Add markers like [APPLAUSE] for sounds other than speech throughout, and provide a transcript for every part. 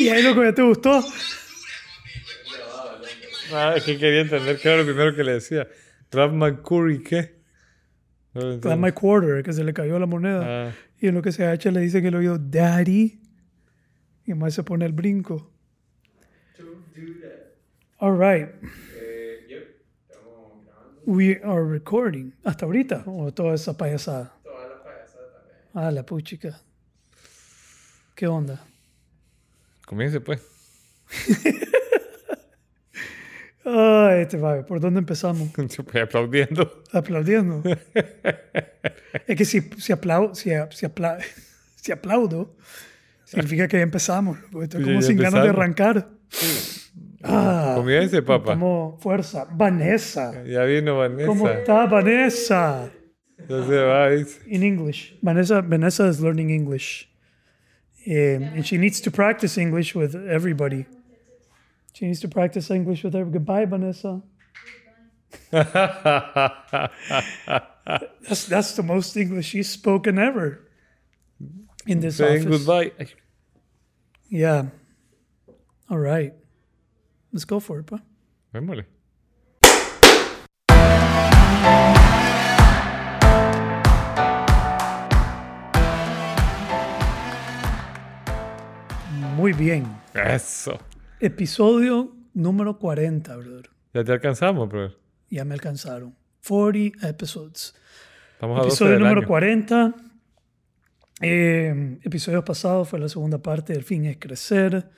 y ahí lo que te gustó. Ah, es que quería entender qué era lo primero que le decía. Ralph McCurry, ¿qué? No lo Clap entiendo. my quarter, que se le cayó la moneda. Ah, Y en lo que se agacha le dice que lo oído Daddy. Y más se pone el brinco. All right. We are recording. ¿Hasta ahorita? ¿O toda esa payasada? Ah, la puchica. ¿Qué onda? Comience pues. Ah, este va. ¿Por dónde empezamos? [LAUGHS] Aplaudiendo. Aplaudiendo. es que si, si, aplau- si, si, apla- [LAUGHS] si aplaudo, significa que ya empezamos. Estoy Ya- como ya sin ganas de arrancar. Ah, Comience, papá. Como fuerza. Vanessa. Ya vino Vanessa. ¿Cómo está Vanessa? Ya se va. In English. Vanessa, Vanessa is learning English. Um, and she needs to practice English with everybody. She needs to practice English with everybody. Goodbye, Vanessa. [LAUGHS] That's, that's the most English she's spoken ever in this Saying office. goodbye. Yeah. All right. Let's go for it, pa. Muy bien. Eso. Episodio número 40, brother. Ya te alcanzamos, bro. Ya me alcanzaron. 40 episodes. Estamos a 12 Episodio del número año. 40. Eh, episodio pasado fue la segunda parte del fin es crecer.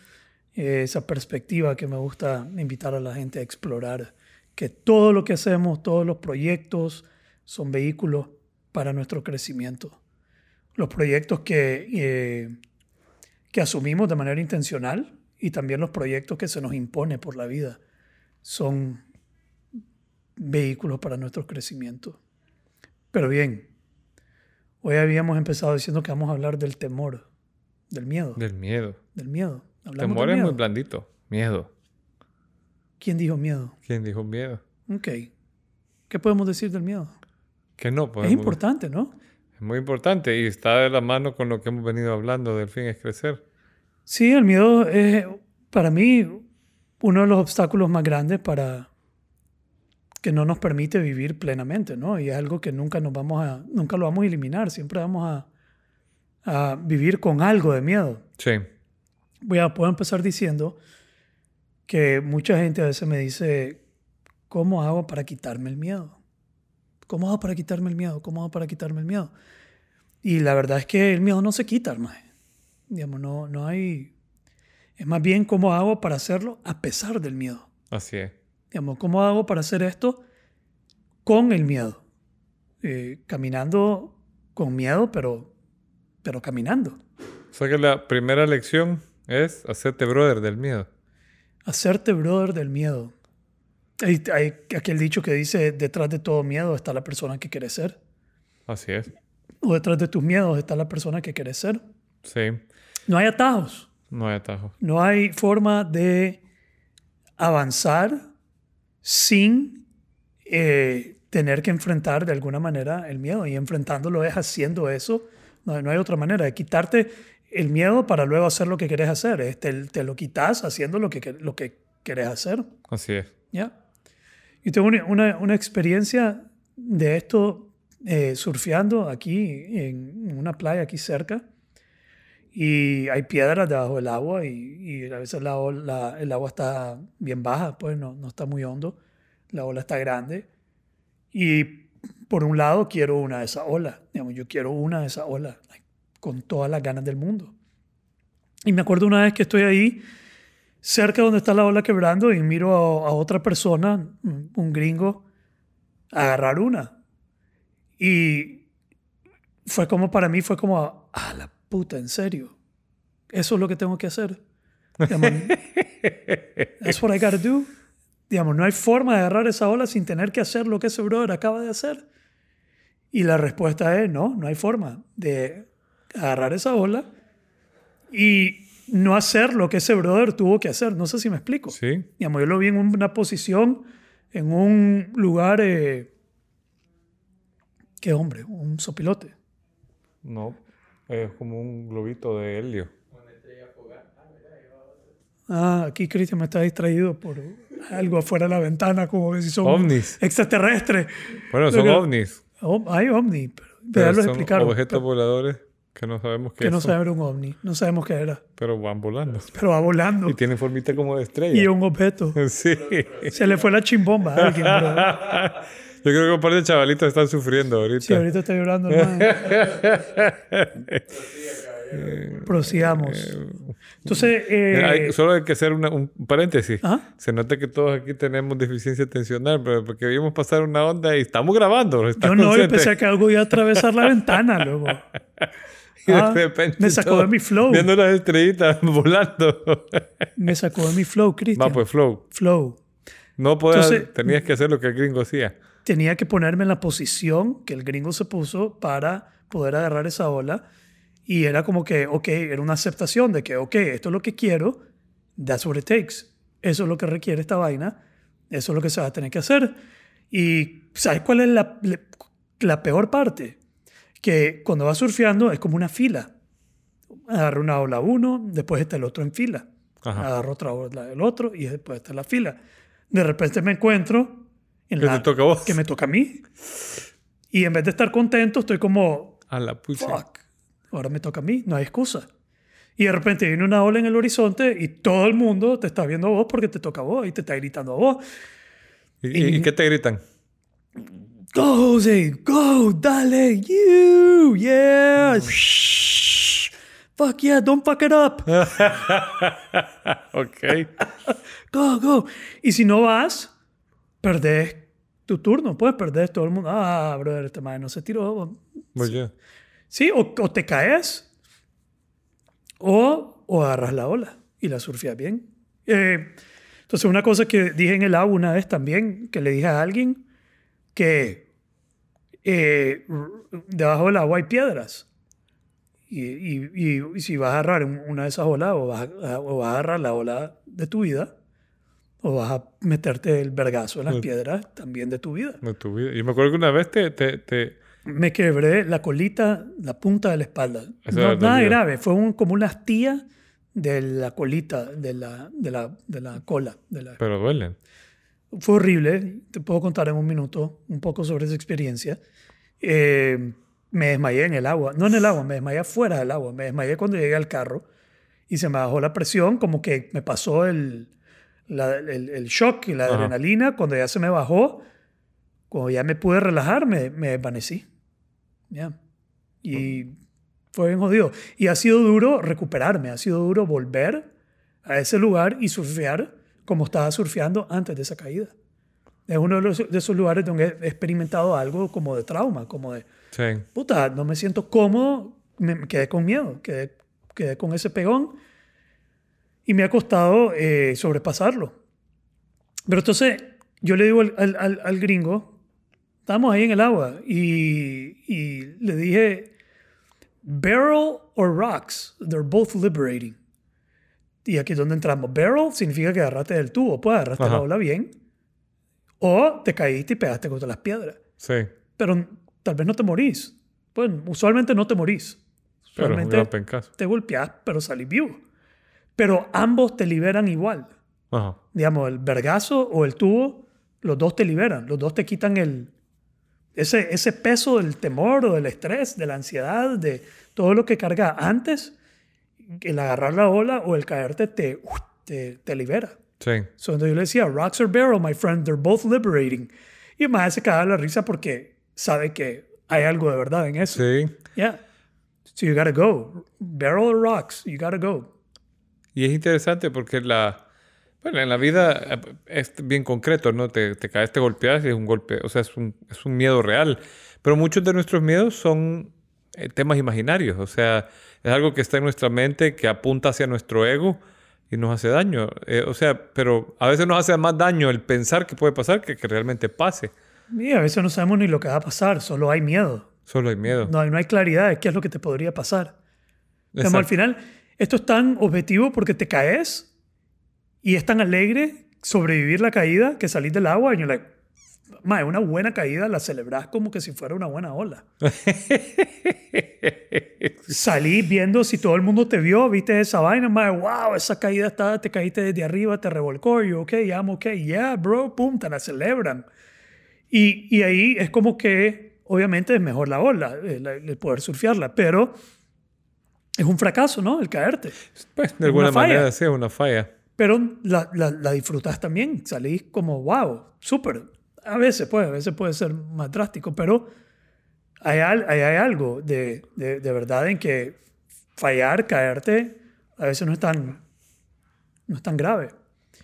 Eh, esa perspectiva que me gusta invitar a la gente a explorar. Que todo lo que hacemos, todos los proyectos son vehículos para nuestro crecimiento. Los proyectos que, eh, que asumimos de manera intencional y también los proyectos que se nos impone por la vida son vehículos para nuestro crecimiento. Pero bien, hoy habíamos empezado diciendo que vamos a hablar del temor, del miedo, Del miedo. del miedo. Hablamos Temor del es muy blandito. Miedo. ¿Quién dijo miedo? ¿Quién dijo miedo? Ok. ¿Qué podemos decir del miedo? Que no, Es podemos. importante, ¿no? Es muy importante y está de la mano con lo que hemos venido hablando del fin es crecer. Sí, el miedo es para mí uno de los obstáculos más grandes para que no nos permite vivir plenamente, ¿no? Y es algo que nunca nos vamos a, nunca lo vamos a eliminar, siempre vamos a, a vivir con algo de miedo. Sí. Voy a, puedo empezar diciendo que mucha gente a veces me dice, ¿cómo hago para quitarme el miedo? ¿Cómo hago para quitarme el miedo? ¿Cómo hago para quitarme el miedo? Y la verdad es que el miedo no se quita, hermano. Digamos, no, no hay... Es más bien cómo hago para hacerlo a pesar del miedo. Así es. Digamos, ¿cómo hago para hacer esto con el miedo? Eh, caminando con miedo, pero, pero caminando. O sea que la primera lección es hacerte brother del miedo. Hacerte brother del miedo. Hay, hay aquel dicho que dice, detrás de todo miedo está la persona que quieres ser. Así es. O detrás de tus miedos está la persona que quieres ser. Sí. No hay atajos. No hay atajo. No hay forma de avanzar sin eh, tener que enfrentar de alguna manera el miedo. Y enfrentándolo es haciendo eso. No, no hay otra manera de quitarte el miedo para luego hacer lo que quieres hacer. Te, te lo quitas haciendo lo que, lo que quieres hacer. Así es. ¿Ya? Yo tengo una, una, experiencia de esto eh, surfeando aquí en una playa aquí cerca. Y hay piedras debajo del agua y, y a veces la, ola- el agua está bien baja, pues no, no está muy hondo, la ola está grande. Y por un lado quiero una de esas olas, digamos, yo quiero una de esas olas con todas las ganas del mundo. Y me acuerdo una vez que estoy ahí cerca donde está la ola quebrando y miro a, a otra persona, un, gringo, agarrar una. Y fue como para mí, fue como, ah, la puta, en serio. Eso es lo que tengo que hacer. Digamos, [LAUGHS] That's what I gotta do. Digamos, no hay forma de agarrar esa ola sin tener que hacer lo que ese brother acaba de hacer. Y la respuesta es no, no hay forma de agarrar esa ola y no hacer lo que ese brother tuvo que hacer. No sé si me explico. Sí. Digamos, yo lo vi en una posición, en un lugar, eh, ¿qué hombre? Un sopilote. No. Es como un globito de helio. Ah, aquí Cristian me está distraído por algo afuera de la ventana, como que si son Ovnis. extraterrestres. Bueno, son que- ovnis. Oh, hay ovni, pero, ya Pero los son explicaron. objetos voladores que no sabemos qué que no sabemos un ovni, no sabemos qué era, pero van volando. pero va volando Y tienen formita como de y estrella. es un objeto. [LAUGHS] Sí. Se le fue la chimbomba a alguien, bro. [LAUGHS] Yo creo que un par de chavalitos están sufriendo ahorita. Sí, ahorita está llorando, hermano. [LAUGHS] Prosigamos. Entonces, eh, Hay- solo hay que hacer una- un paréntesis. ¿Ah? Se nota que todos aquí tenemos deficiencia atencional, pero porque vimos pasar una onda y estamos grabando. ¿estás yo no, yo consciente? pensé que algo iba a atravesar la ventana, luego. [LAUGHS] Y de Ah, repente me sacó de mi flow. Viendo las estrellitas [LAUGHS] volando. [LAUGHS] Me sacó de mi flow, Cristian. Va, pues, Flow. Flow. No podías, Entonces- tenías que hacer lo que el gringo hacía. Tenía que ponerme en la posición que el gringo se puso para poder agarrar esa ola. Y era como que, ok, era una aceptación de que, ok, esto es lo que quiero, that's what it takes. Eso es lo que requiere esta vaina, eso es lo que se va a tener que hacer. Y ¿sabes cuál es la- la peor parte? Que cuando vas surfeando es como una fila. Agarro una ola uno, después está el otro en fila. Ajá. Agarro otra ola del otro y después está la fila. De repente me encuentro en Que la te toca a vos. que me toca a mí. Y en vez de estar contento, estoy como, A la pucha. fuck, ahora me toca a mí, no hay excusa. Y de repente viene una ola en el horizonte y todo el mundo te está viendo a vos porque te toca a vos y te está gritando a vos. ¿Y, y- y qué te gritan? Go, Jose, go, dale, you, yeah. Shh. Fuck yeah, don't fuck it up. [LAUGHS] ok. Go, go. Y si no vas, perdés tu turno, puedes perder todo el mundo. Ah, brother, este man no se tiró. Bien. Sí, o, o te caes o, o agarras la ola y la surfeas bien. Eh, entonces, una cosa que dije en el agua una vez también, que le dije a alguien que eh, debajo del agua hay piedras. Y, y- y- y si vas a agarrar un- una de esas olas, o vas a, o vas a agarrar la ola de tu vida, o vas a meterte el vergazo en las Mm. piedras también de tu vida. De tu vida. Yo me acuerdo que una vez te... te, te- Me quebré la colita, la punta de la espalda. Eso No, nada grave, fue un- como una astilla de la colita, de la, de la, de la cola. De la... pero duelen. Fue horrible, te puedo contar en un minuto un poco sobre esa experiencia. Eh, me desmayé en el agua, no en el agua, me desmayé fuera del agua, me desmayé cuando llegué al carro y se me bajó la presión, como que me pasó el, la- el, el shock y la Ajá. adrenalina, cuando ya se me bajó, cuando ya me pude relajar, me, me desvanecí. Ya. Y fue bien jodido. Y ha sido duro recuperarme, ha sido duro volver a ese lugar y surfear como estaba surfeando antes de esa caída. Es uno de, los- de esos lugares donde he experimentado algo como de trauma, como de, Sí. puta, no me siento cómodo, me quedé con miedo, quedé, quedé con ese pegón y me ha costado eh, sobrepasarlo. Pero entonces yo le digo al, al- al- gringo, estamos ahí en el agua y, y le dije, barrel or rocks, they're both liberating. Y aquí es donde entramos. Barrel significa que agarraste del tubo, pues agarraste Ajá. la ola bien. O te caíste y pegaste contra las piedras. Sí. Pero tal vez no te morís. Bueno, usualmente no te morís. Usualmente te golpeas, pero salís vivo. Pero ambos te liberan igual. Ajá. Digamos, el vergazo o el tubo, los dos te liberan. Los dos te quitan el, ese, ese peso del temor o del estrés, de la ansiedad, de todo lo que carga antes. El agarrar la ola o el caerte te, te, te libera. Sí. So, entonces yo le decía, rocks or barrel, my friend, they're both liberating. Y maestro se cagaba la risa porque sabe que hay algo de verdad en eso. Sí. Yeah. So you gotta go. Barrel or rocks, you gotta go. Y es interesante porque la... Bueno, en la vida eh, es bien concreto, ¿no? Te, te caes, te golpeas y es un golpe, o sea, es un, es un miedo real. Pero muchos de nuestros miedos son eh, temas imaginarios, o sea, es algo que está en nuestra mente, que apunta hacia nuestro ego y nos hace daño. Eh, o sea, pero a veces nos hace más daño el pensar que puede pasar que que realmente pase. Y a veces no sabemos ni lo que va a pasar, solo hay miedo. Solo hay miedo. No, hay- no hay claridad de qué es lo que te podría pasar. Digamos, al final, esto es tan objetivo porque te caes y es tan alegre sobrevivir la caída que salís del agua y you're like, mae, una buena caída la celebras como que si fuera una buena ola. [LAUGHS] Salí viendo si todo el mundo te vio, viste esa vaina, mae, wow, esa caída está, te caíste desde arriba, te revolcó, y ok, I'm ok, yeah, bro, pum, te la celebran. Y, y ahí es como que, obviamente, es mejor la ola, el, el poder surfearla, pero es un fracaso, ¿no? El caerte. Pues, de alguna manera, sí, es una falla. Pero la, la, la disfrutas también, salís como, wow, súper. A veces, pues, a veces puede ser más drástico, pero hay, hay, hay algo de, de, de, verdad en que fallar, caerte, a veces no es tan, no es tan grave.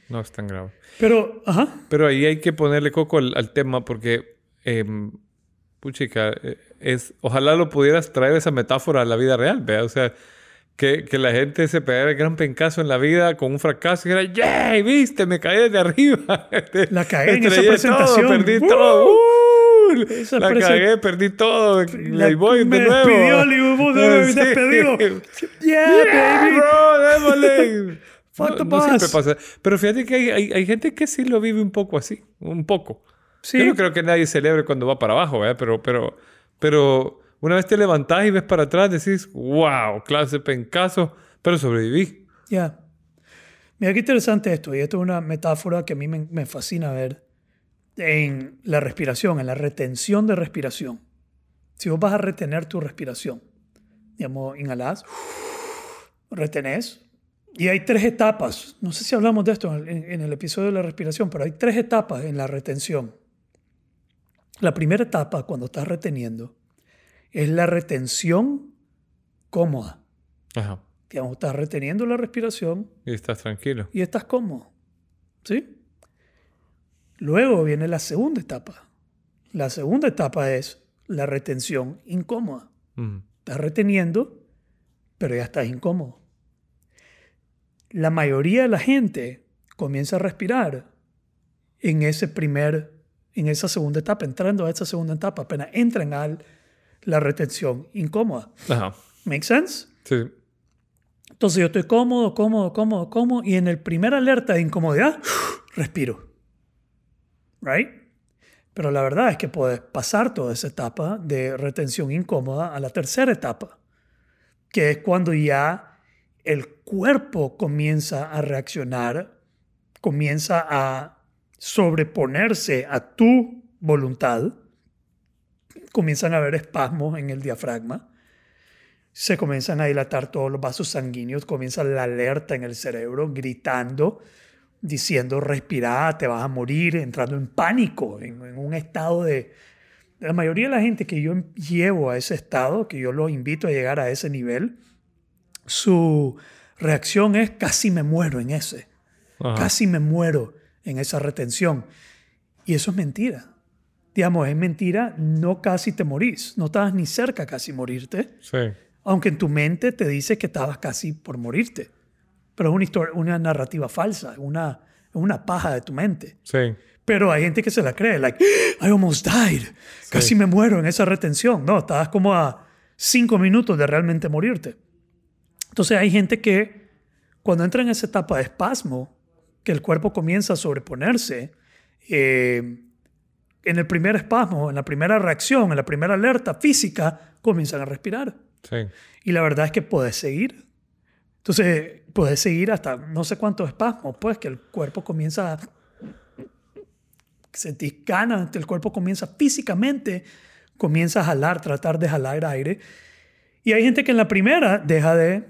No es tan grave. Pero, ajá. Pero ahí hay que ponerle coco al, al tema porque, eh, puchica, es, ojalá lo pudieras traer esa metáfora a la vida real, ¿vea? O sea, que, que, la gente se pegara el gran pencazo en la vida con un fracaso y era, ¡yay! ¿Viste? Me caí desde arriba. [LAUGHS] La cagué en esa presentación. Todo, perdí ¡Uh! todo. ¡Uh! Esa la cagué, perdí todo. La, voy me de nuevo. despidió, Liverpool, [LAUGHS] me Sí. despedido. [LAUGHS] Yeah, Yeah, baby. bro, démosle. Fuck no, no siempre pasa. Pero fíjate que hay, hay, hay gente que sí lo vive un poco así. Un poco. Sí. Yo no creo que nadie celebre cuando va para abajo, ¿verdad? Pero, pero, pero una vez te levantás y ves para atrás, decís, wow, clase de pencazo, pero sobreviví. Ya. Mira qué interesante esto. Y esto es una metáfora que a mí me, me fascina ver en la respiración, en la retención de respiración. Si vos vas a retener tu respiración, digamos, inhalás, retenés, y hay tres etapas. No sé si hablamos de esto en, en el episodio de la respiración, pero hay tres etapas en la retención. La primera etapa, cuando estás reteniendo, es la retención cómoda. Ajá. Digamos, estás reteniendo la respiración Y estás tranquilo. y estás cómodo. ¿Sí? Luego viene la segunda etapa. La segunda etapa es la retención incómoda. Estás reteniendo, pero ya estás incómodo. La mayoría de la gente comienza a respirar en ese primer, en esa segunda etapa, entrando a esa segunda etapa, apenas entran a la retención incómoda. Ajá. ¿Make sense? Sí. Entonces yo estoy cómodo, cómodo, cómodo, cómodo, y en el primer alerta de incomodidad, [SIGHS] respiro. ¿Right? Pero la verdad es que puedes pasar toda esa etapa de retención incómoda a la tercera etapa, que es cuando ya el cuerpo comienza a reaccionar, comienza a sobreponerse a tu voluntad, comienzan a haber espasmos en el diafragma, se comienzan a dilatar todos los vasos sanguíneos, comienza la alerta en el cerebro, gritando, diciendo, respira, te vas a morir, entrando en pánico, en, en, un estado de... La mayoría de la gente que yo llevo a ese estado, que yo los invito a llegar a ese nivel, su reacción es casi me muero en ese, Ajá. casi me muero en esa retención. Y eso es mentira. Digamos, es mentira, no casi te morís, no estabas ni cerca casi morirte Sí. aunque en tu mente te dice que estabas casi por morirte. Pero es una, historia, una narrativa falsa, una, una paja de tu mente. Sí. Pero hay gente que se la cree, like, I almost died, casi me muero en esa retención. No, estabas como a cinco minutos de realmente morirte. Entonces hay gente que cuando entra en esa etapa de espasmo, que el cuerpo comienza a sobreponerse, eh, en el primer espasmo, en la primera reacción, en la primera alerta física, comienzan a respirar. Sí. Y la verdad es que puedes seguir. Entonces, puedes seguir hasta no sé cuántos espasmos, pues que el cuerpo comienza a sentir ganas, el cuerpo comienza físicamente, comienza a jalar, tratar de jalar aire. Y hay gente que en la primera deja de...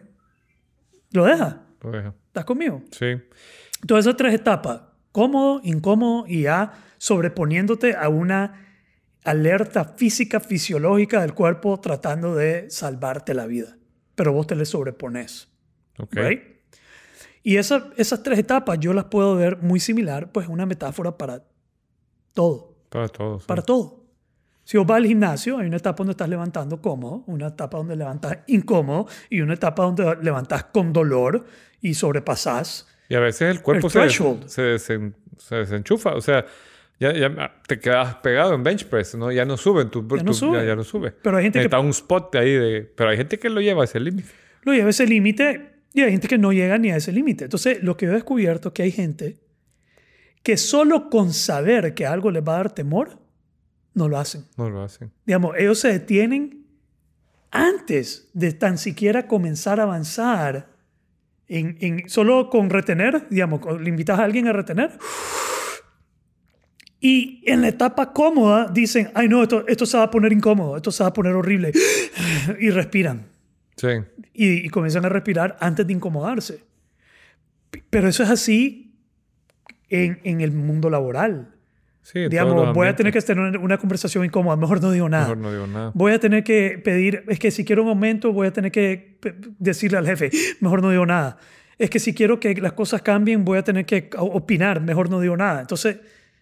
Lo deja. Lo dejo. ¿Estás conmigo? Sí. Todas esas tres etapas, cómodo, incómodo y ya sobreponiéndote a una alerta física, fisiológica del cuerpo tratando de salvarte la vida. Pero vos te le sobrepones. Ok. ¿right? Y esa- esas tres etapas yo las puedo ver muy similar, pues una metáfora para todo, Para todos. sí. para todo. Si vos vas al gimnasio, hay una etapa donde estás levantando cómodo, una etapa donde levantas incómodo y una etapa donde levantas con dolor y sobrepasás. Y a veces el cuerpo El se, threshold. se, desen- se desenchufa. O sea, ya, ya te quedas pegado en bench press, ¿no? Ya no sube. Tu, Ya no tu- sube. Ya, ya no sube. Pero hay gente que Está un spot de ahí de... Pero hay gente que lo lleva a ese límite. lo lleva a ese límite y hay gente que no llega ni a ese límite. Entonces, lo que yo he descubierto es que hay gente que solo con saber que algo les va a dar temor, no lo hacen. No lo hacen. Digamos, ellos se detienen antes de tan siquiera comenzar a avanzar en, en- solo con retener, digamos, le invitas a alguien a retener. Y en la etapa cómoda dicen, ay no, esto, esto se va a poner incómodo, esto se va a poner horrible. [GASPS] Y respiran. Sí. Y, y comienzan a respirar antes de incomodarse. Pero eso es así en, en el mundo laboral. Sí, Digamos, voy a tener que tener una, conversación incómoda, mejor no digo nada. Mejor no digo nada. Voy a tener que pedir, es que si quiero un aumento, voy a tener que decirle al jefe, [LAUGHS] mejor no digo nada. Es que si quiero que las cosas cambien, voy a tener que opinar, mejor no digo nada. Entonces,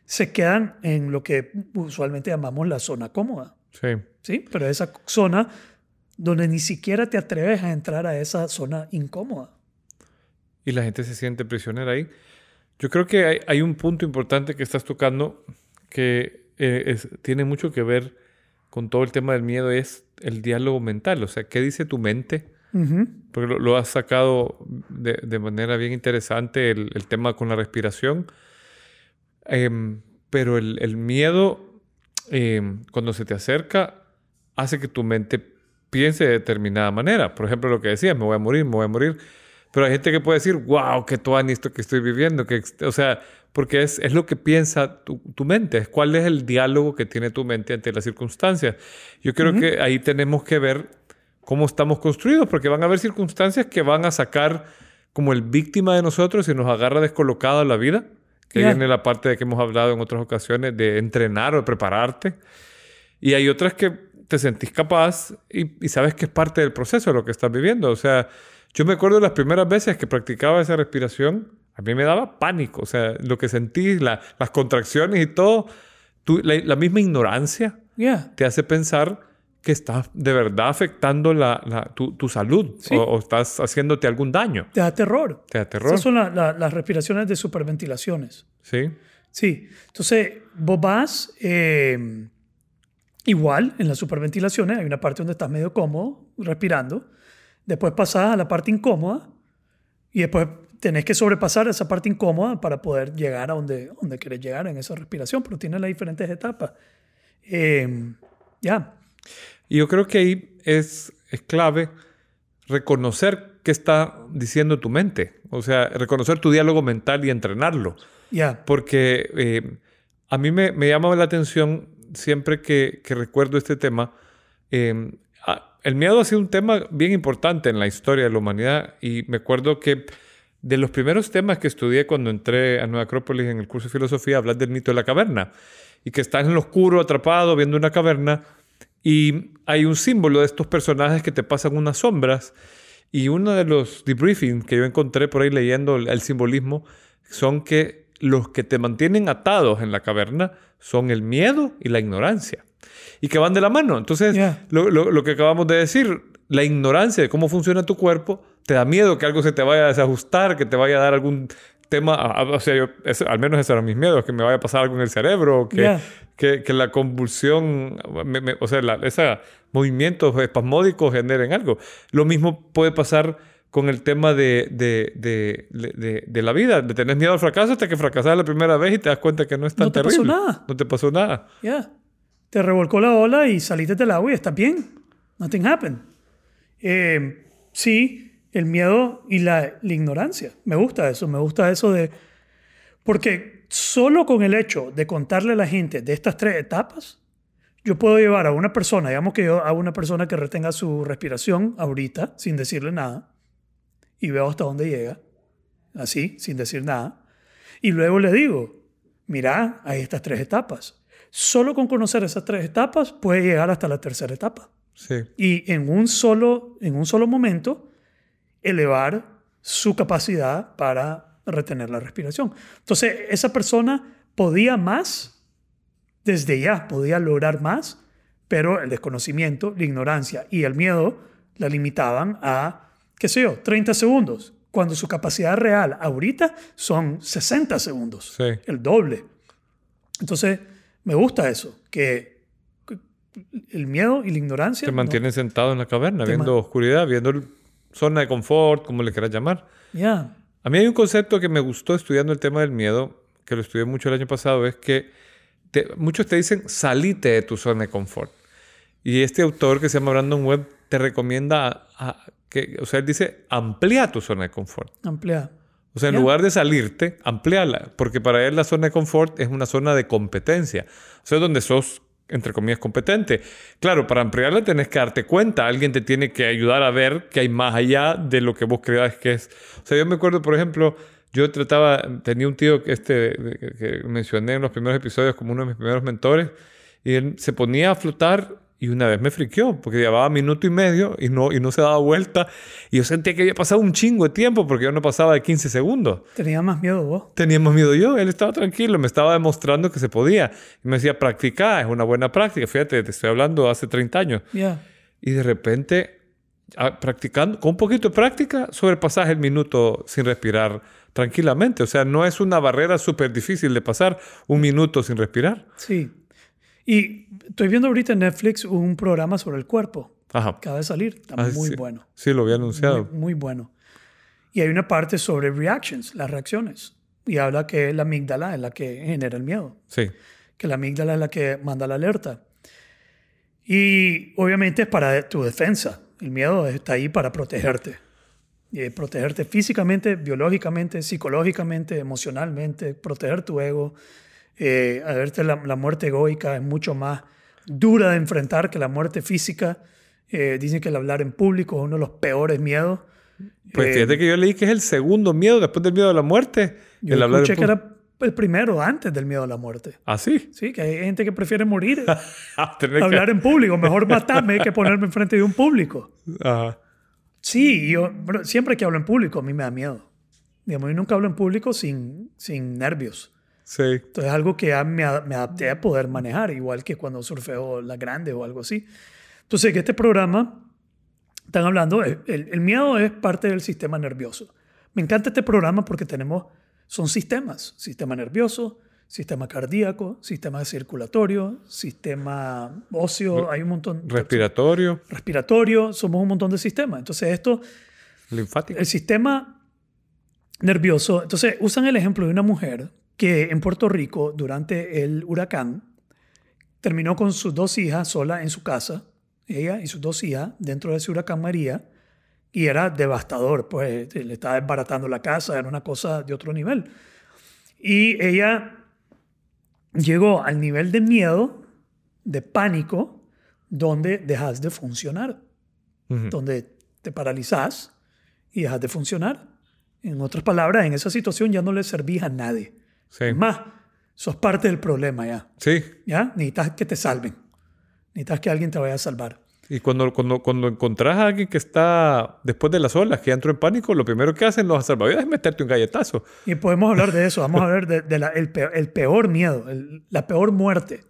se quedan en lo que usualmente llamamos la zona cómoda, Sí. ¿sí? Pero esa zona donde ni siquiera te atreves a entrar a esa zona incómoda. y la gente se siente prisionera ahí. Yo creo que hay, hay un punto importante que estás tocando que eh, es- tiene mucho que ver con todo el tema del miedo, es el diálogo mental. O sea, ¿qué dice tu mente? Porque lo, lo has sacado de, de manera bien interesante, el, el tema con la respiración. Em, pero el, el miedo, em, cuando se te acerca, hace que tu mente piense de determinada manera. Por ejemplo, lo que decías, me voy a morir, me voy a morir. Pero hay gente que puede decir, wow, qué tuani esto que estoy viviendo. Que, ex-". o sea, porque es, es lo que piensa tu, tu mente, es cuál es el diálogo que tiene tu mente ante las circunstancias. Yo creo que ahí tenemos que ver cómo estamos construidos, porque van a haber circunstancias que van a sacar como el víctima de nosotros y nos agarra descolocado la vida, que viene la parte de que hemos hablado en otras ocasiones de entrenar o de prepararte. Y hay otras que te sentís capaz y, y sabes que es parte del proceso de lo que estás viviendo. O sea, yo me acuerdo de las primeras veces que practicaba esa respiración, a mí me daba pánico. O sea, lo que sentí, la- las contracciones y todo, tú- la, la misma ignorancia Yeah. te hace pensar que estás de verdad afectando la, la- tu, tu salud Sí. o, o estás haciéndote algún daño. Te da terror. Te da terror. Esas son la- la- las respiraciones de superventilaciones. Sí, Sí, entonces vos vas eh, igual en las superventilaciones, hay una parte donde estás medio cómodo respirando, después pasas a la parte incómoda y después tenés que sobrepasar esa parte incómoda para poder llegar a donde, donde quieres llegar en esa respiración, pero tiene las diferentes etapas. Eh, ya, Y yo creo que ahí es, es clave reconocer qué está diciendo tu mente. O sea, reconocer tu diálogo mental y entrenarlo. ya, Porque eh, a mí me, me llama la atención siempre que, que recuerdo este tema. eh, ah, el miedo ha sido un tema bien importante en la historia de la humanidad y me acuerdo que de los primeros temas que estudié cuando entré a Nueva Acrópolis en el curso de filosofía, hablas del mito de la caverna y que estás en lo oscuro, atrapado, viendo una caverna y hay un símbolo de estos personajes que te pasan unas sombras y uno de los debriefings que yo encontré por ahí leyendo el, el simbolismo son que los que te mantienen atados en la caverna son el miedo y la ignorancia. Y que van de la mano. Entonces, Ya. lo, lo- lo que acabamos de decir, la ignorancia de cómo funciona tu cuerpo, te da miedo que algo se te vaya a desajustar, que te vaya a dar algún tema. o sea, yo- al menos esos eran mis miedos, que me vaya a pasar algo en el cerebro, que, Ya. que, que la convulsión, me- me- o sea, esos movimientos espasmódicos generen algo. Lo mismo puede pasar con el tema de, de, de, de- la vida, de tener miedo al fracaso hasta que fracasas la primera vez y te das cuenta que no es tan No te pasó terrible. nada. No te pasó nada. ya. Te revolcó la ola y saliste del agua y estás bien. Nothing happened. Eh, sí, el miedo y la, la ignorancia. Me gusta eso, me gusta eso de... Porque solo con el hecho de contarle a la gente de estas tres etapas, yo puedo llevar a una persona, digamos que yo a una persona que retenga su respiración ahorita, sin decirle nada, y veo hasta dónde llega, así, sin decir nada, y luego le digo, mira, hay estas tres etapas. Solo con conocer esas tres etapas puede llegar hasta la tercera etapa Sí. y en un solo, en un solo momento elevar su capacidad para retener la respiración. Entonces, esa persona podía más, desde ya podía lograr más, pero el desconocimiento, la ignorancia y el miedo la limitaban a, qué sé yo, 30 segundos, cuando su capacidad real ahorita son 60 segundos, Sí. el doble. Entonces, me gusta eso, que el miedo y la ignorancia Te no- mantienen sentado en la caverna, viendo oscuridad, viendo el- zona de confort, como le quieras llamar. Ya. A mí hay un concepto que me gustó estudiando el tema del miedo, que lo estudié mucho el año pasado, es que te- muchos te dicen salite de tu zona de confort. Y este autor que se llama Brandon Webb te recomienda a- a que, o sea, él dice amplía tu zona de confort. Ampliar. O sea, en Ya. lugar de salirte, amplíala, porque para él la zona de confort es una zona de competencia. O sea, donde sos, entre comillas, competente. Claro, para ampliarla tenés que darte cuenta, alguien te tiene que ayudar a ver que hay más allá de lo que vos creas que es. O sea, yo me acuerdo, por ejemplo, yo trataba, tenía un tío que, este, que mencioné en los primeros episodios como uno de mis primeros mentores, y él se ponía a flotar y una vez me friqueó, porque llevaba minuto y medio y no, y no se daba vuelta. Y yo sentía que había pasado un chingo de tiempo porque yo no pasaba de 15 segundos. Tenía más miedo vos. Teníamos miedo yo, él estaba tranquilo, me estaba demostrando que se podía. Y me decía, practica, es una buena práctica. Fíjate, te estoy hablando hace 30 años. Ya. Y de repente, ah, practicando, con un poquito de práctica, sobrepasas el minuto sin respirar tranquilamente. O sea, no es una barrera súper difícil de pasar un minuto sin respirar. Sí. Y estoy viendo ahorita en Netflix un programa sobre el cuerpo. Ajá. Acaba de salir. Está Ah, muy sí. bueno. Sí, lo había anunciado. Muy, muy bueno. Y hay una parte sobre reactions, las reacciones. Y habla que la amígdala es la que genera el miedo. Sí. Que la amígdala es la que manda la alerta. Y obviamente es para tu defensa. El miedo está ahí para protegerte. Y protegerte físicamente, biológicamente, psicológicamente, emocionalmente, proteger tu ego. Eh, a verte la, la muerte egoica es mucho más dura de enfrentar que la muerte física. Eh, dicen que el hablar en público es uno de los peores miedos. Pues Eh, fíjate que yo leí que es el segundo miedo después del miedo a la muerte. Yo el hablar en escuché que era el primero antes del miedo a la muerte. ¿Ah, sí? Sí, que hay gente que prefiere morir [LAUGHS] Ah, tener que- hablar en público. Mejor matarme que ponerme enfrente de un público. Ajá. Sí, yo siempre que hablo en público a mí me da miedo. Digamos, yo nunca hablo en público sin, sin nervios. Sí. Entonces es algo que ya me, me adapté a poder manejar, igual que cuando surfeo la grande o algo así. Entonces, que este programa, están hablando, el, el- el miedo es parte del sistema nervioso. Me encanta este programa porque tenemos, son sistemas, sistema nervioso, sistema cardíaco, sistema circulatorio, sistema óseo, hay un montón. Respiratorio, respiratorio, somos un montón de sistemas. Entonces, esto, linfático. el sistema nervioso, entonces usan el ejemplo de una mujer que en Puerto Rico, durante el huracán, terminó con sus dos hijas sola en su casa, ella y sus dos hijas, dentro de ese huracán María, y era devastador, pues le estaba desbaratando la casa, era una cosa de otro nivel. Y ella llegó al nivel de miedo, de pánico, donde dejas de funcionar donde te paralizas y dejas de funcionar. En otras palabras, en esa situación ya no le servís a nadie. Sí. Es más, sos parte del problema ya. Sí. ¿Ya? Necesitas que te salven. Necesitas que alguien te vaya a salvar. Y cuando, cuando, cuando encontrás a alguien que está después de las olas, que entró en pánico, lo primero que hacen los salvavidas es meterte un galletazo. Y podemos hablar de eso. Vamos a hablar del de, la- el peor, el peor miedo, el- la peor muerte.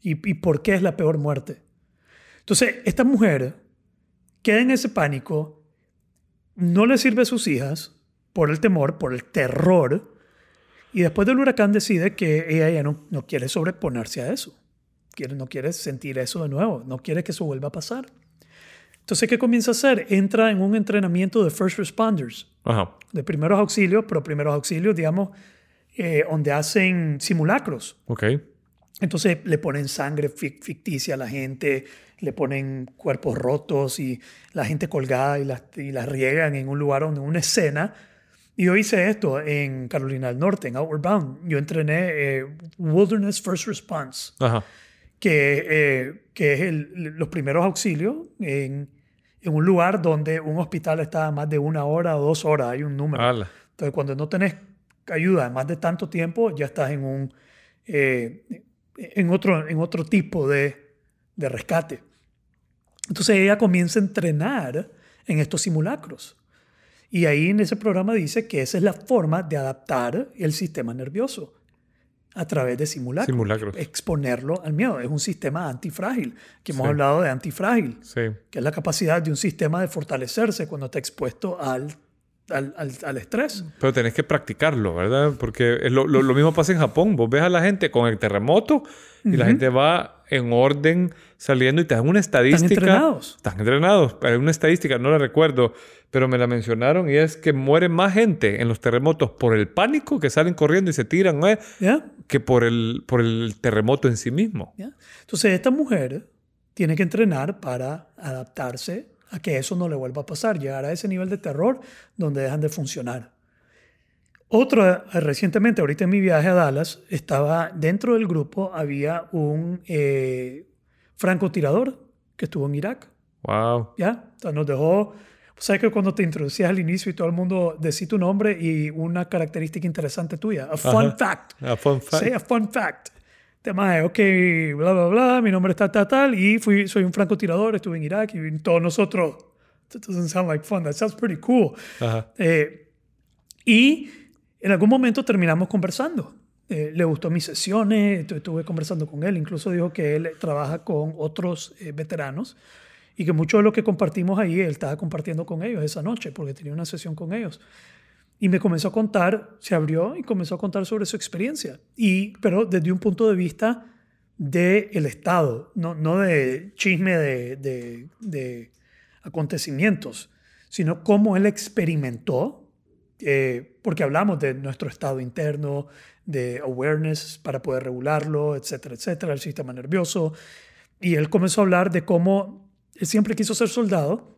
Y, y por qué es la peor muerte. Entonces, esta mujer queda en ese pánico, no le sirve a sus hijas por el temor, por el terror, y después del huracán decide que ella ya no, no quiere sobreponerse a eso. Quiere, no quiere sentir eso de nuevo, no quiere que eso vuelva a pasar. Entonces, ¿qué comienza a hacer? Entra en un entrenamiento de first responders Ajá. de primeros auxilios, pero primeros auxilios, digamos, eh, donde hacen simulacros. Ok. Entonces le ponen sangre fic- ficticia a la gente, le ponen cuerpos rotos y la gente colgada y las, y las riegan en un lugar donde una escena. Y yo hice esto en Carolina del Norte, en Outward Bound. Yo entrené eh, Wilderness First Response, Ajá. que, eh, que es el- los primeros auxilios en, en un lugar donde un hospital está a más de una hora o dos horas, hay un número. Ala. Entonces, cuando no tenés ayuda más de tanto tiempo, ya estás en un eh, en otro, en otro tipo de, de rescate. Entonces ella comienza a entrenar en estos simulacros. Y ahí en ese programa dice que esa es la forma de adaptar el sistema nervioso a través de simulacros. Simulacros. Exponerlo al miedo. Es un sistema antifrágil, que hemos Sí. hablado de antifrágil Sí. que es la capacidad de un sistema de fortalecerse cuando está expuesto al, al, al, al estrés. Pero tenés que practicarlo, ¿verdad? Porque es lo, lo- lo mismo pasa en Japón. Vos ves a la gente con el terremoto y la gente va en orden saliendo y te dan una estadística. Están entrenados. Están entrenados. Hay una estadística, no la recuerdo, pero me la mencionaron y es que muere más gente en los terremotos por el pánico que salen corriendo y se tiran, ¿no? ¿Ya? que por el, por el terremoto en sí mismo. ¿Ya? Entonces, esta mujer tiene que entrenar para adaptarse a que eso no le vuelva a pasar, llegar a ese nivel de terror donde dejan de funcionar. Otro, eh, recientemente, ahorita en mi viaje a Dallas, estaba dentro del grupo, había un eh, francotirador que estuvo en Irak. Wow. ¿Ya? Nos dejó. ¿Sabes que cuando te introducías al inicio y todo el mundo decía tu nombre y una característica interesante tuya? A fun Ajá. fact. A fun fact. Say a fun fact. Tema de, ok, bla, bla, bla, mi nombre es tal, tal, tal, y fui, soy un francotirador, estuve en Irak y todos nosotros. That doesn't sound like fun, that sounds pretty cool. Ajá. Eh, y en algún momento terminamos conversando. Eh, le gustó mis sesiones, estu- estuve conversando con él, incluso dijo que él trabaja con otros eh, veteranos y que mucho de lo que compartimos ahí él estaba compartiendo con ellos esa noche porque tenía una sesión con ellos. Y me comenzó a contar, se abrió y comenzó a contar sobre su experiencia, y, pero desde un punto de vista del Estado, no, no de chisme de, de, de acontecimientos, sino cómo él experimentó, eh, porque hablamos de nuestro estado interno, de awareness para poder regularlo, etcétera, etcétera, el sistema nervioso. Y él comenzó a hablar de cómo él siempre quiso ser soldado,